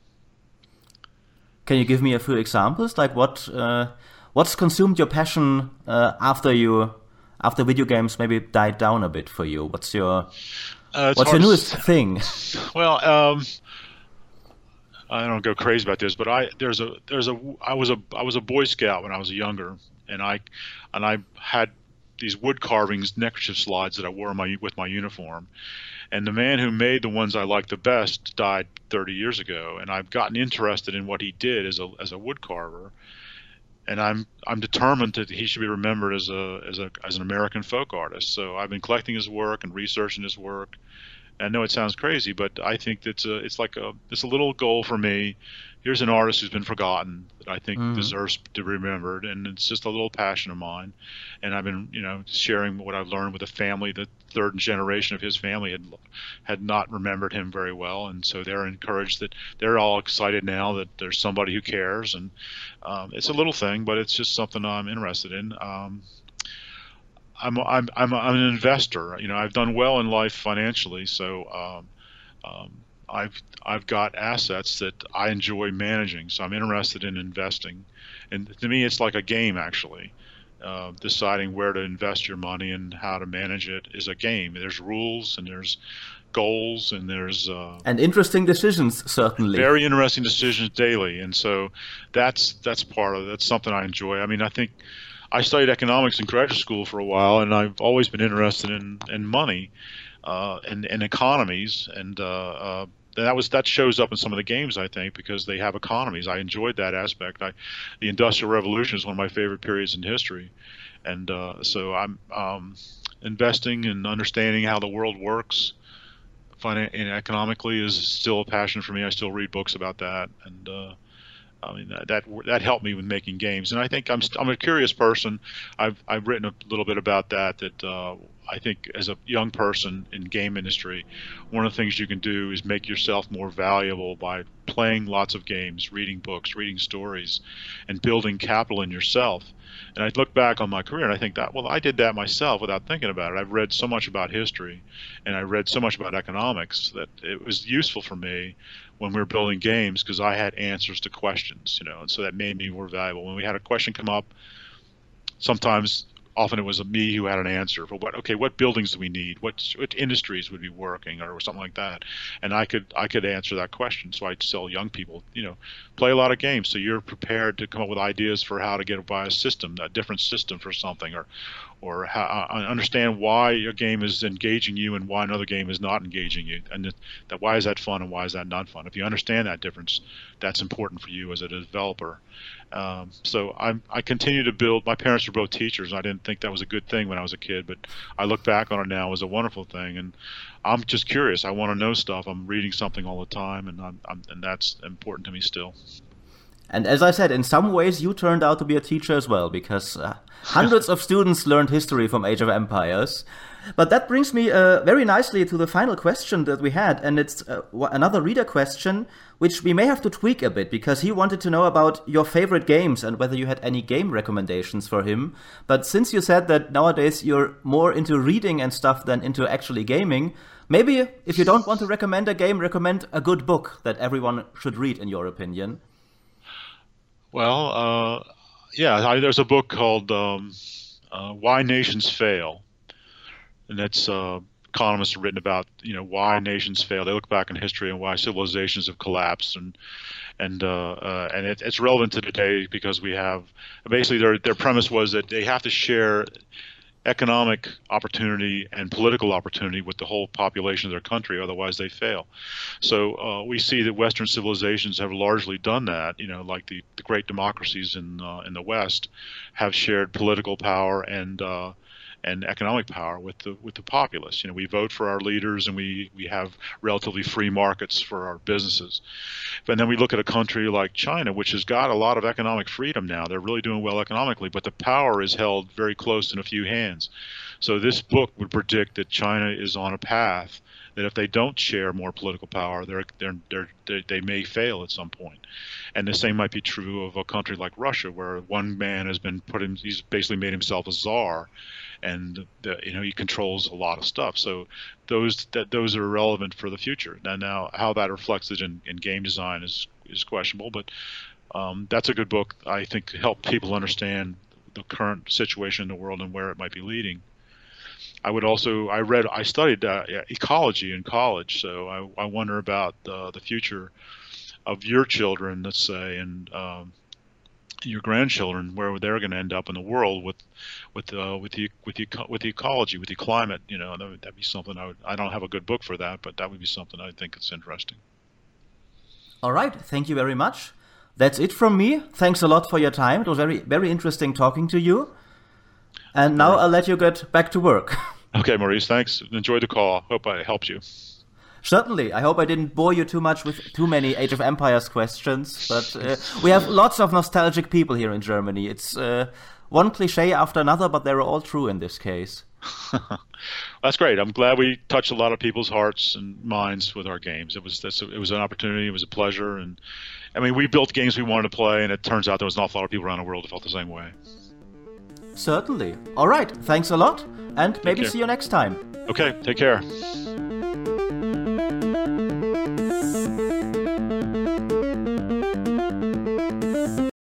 Can you give me a few examples, like what uh, what's consumed your passion uh, after you after video games maybe died down a bit for you? What's your uh, what's your newest thing? <laughs> Well, um, I don't go crazy about this, but I there's a there's a I was a I was a Boy Scout when I was younger, and I and I had these wood carvings neckerchief slides that I wore my with my uniform. And the man who made the ones I liked the best died 30 years ago, and I've gotten interested in what he did as a as a wood carver. And I'm I'm determined that he should be remembered as a as a as an American folk artist. So I've been collecting his work and researching his work I know it sounds crazy, but I think it's a, it's like a it's a little goal for me. Here's an artist who's been forgotten that I think mm. deserves to be remembered, and it's just a little passion of mine. And I've been, you know, sharing what I've learned with a family. The third generation of his family had had not remembered him very well, and so they're encouraged that they're all excited now that there's somebody who cares. And um, it's a little thing, but it's just something I'm interested in. Um, I'm I'm I'm I'm an investor. You know, I've done well in life financially, so um, um, I've I've got assets that I enjoy managing. So I'm interested in investing, and to me, it's like a game actually. Uh, deciding where to invest your money and how to manage it is a game. There's rules and there's goals and there's uh, and interesting decisions certainly very interesting decisions daily and so that's that's part of that's something i enjoy i mean i think I studied economics in graduate school for a while, and I've always been interested in in money uh, and, and economies, and uh, uh, that was that shows up in some of the games I think because they have economies. I enjoyed that aspect. I, the Industrial Revolution is one of my favorite periods in history, and uh, so I'm um, investing and understanding how the world works. Finan- and economically is still a passion for me. I still read books about that, and uh, I mean that that helped me with making games, and I think I'm I'm a curious person. I've I've written a little bit about that. That uh, I think as a young person in game industry, one of the things you can do is make yourself more valuable by playing lots of games, reading books, reading stories, and building capital in yourself. And I look back on my career and I think that, well, I did that myself without thinking about it. I've read so much about history and I read so much about economics that it was useful for me when we were building games because I had answers to questions, you know, and so that made me more valuable. When we had a question come up, sometimes often it was me who had an answer for what okay what buildings do we need? What what industries would be working or something like that? And i could i could answer that question. So i'd tell young people you know play a lot of games. So you're prepared to come up with ideas for how to get by a system a different system for something or or how, uh, understand why a game is engaging you and why another game is not engaging you and that, that why is that fun and why is that not fun if you understand that difference that's important for you as a developer um, so I, I continue to build. My parents were both teachers. And I didn't think that was a good thing when I was a kid, but I look back on it now as a wonderful thing. And I'm just curious. I want to know stuff. I'm reading something all the time, and I'm, I'm, and that's important to me still. And as I said, in some ways, you turned out to be a teacher as well, because uh, <laughs> hundreds of students learned history from Age of Empires. But that brings me uh, very nicely to the final question that we had, and it's uh, another reader question, which we may have to tweak a bit because he wanted to know about your favorite games and whether you had any game recommendations for him. But since you said that nowadays you're more into reading and stuff than into actually gaming, maybe if you don't want to recommend a game, recommend a good book that everyone should read, in your opinion. Well, uh, yeah, I, there's a book called um, uh, Why Nations Fail and that's uh, economists have written about you know why nations fail. They look back in history and why civilizations have collapsed, and and uh, uh, and it, it's relevant to today because we have basically their their premise was that they have to share economic opportunity and political opportunity with the whole population of their country, otherwise they fail. So uh, we see that Western civilizations have largely done that. You know, like the, the great democracies in uh, in the West have shared political power and uh, and economic power with the with the populace. You know, we vote for our leaders and we we have relatively free markets for our businesses. But then we look at a country like China, which has got a lot of economic freedom now. They're really doing well economically, but the power is held very close in a few hands. So this book would predict that China is on a path that if they don't share more political power, they're, they're, they're, they may fail at some point. And the same might be true of a country like Russia, where one man has been put in, he's basically made himself a czar, and the, you know he controls a lot of stuff. So those that those are relevant for the future. Now, now how that reflects it in, in game design is is questionable, but um, that's a good book. I think to help people understand the current situation in the world and where it might be leading. I would also I read I studied uh, ecology in college, so I, I wonder about uh, the future of your children, let's say, and um, your grandchildren where they're going to end up in the world with with uh, with the with the with the ecology with the climate you know that would be something I would I don't have a good book for that but that would be something I think it's interesting. All right. Thank you very much. That's it from me. Thanks a lot for your time. It was very very interesting talking to you. And now I'll let you get back to work. <laughs> Okay Maurice. Thanks. Enjoy the call. Hope I helped you Certainly. I hope I didn't bore you too much with too many Age of Empires questions, but uh, we have lots of nostalgic people here in Germany. It's uh, one cliche after another, but they're all true in this case. <laughs> That's great. I'm glad we touched a lot of people's hearts and minds with our games. It was it was an opportunity. It was a pleasure, and I mean, we built games we wanted to play, and it turns out there was an awful lot of people around the world who felt the same way. Certainly. All right. Thanks a lot, and take maybe care. see you next time. Okay. Take care.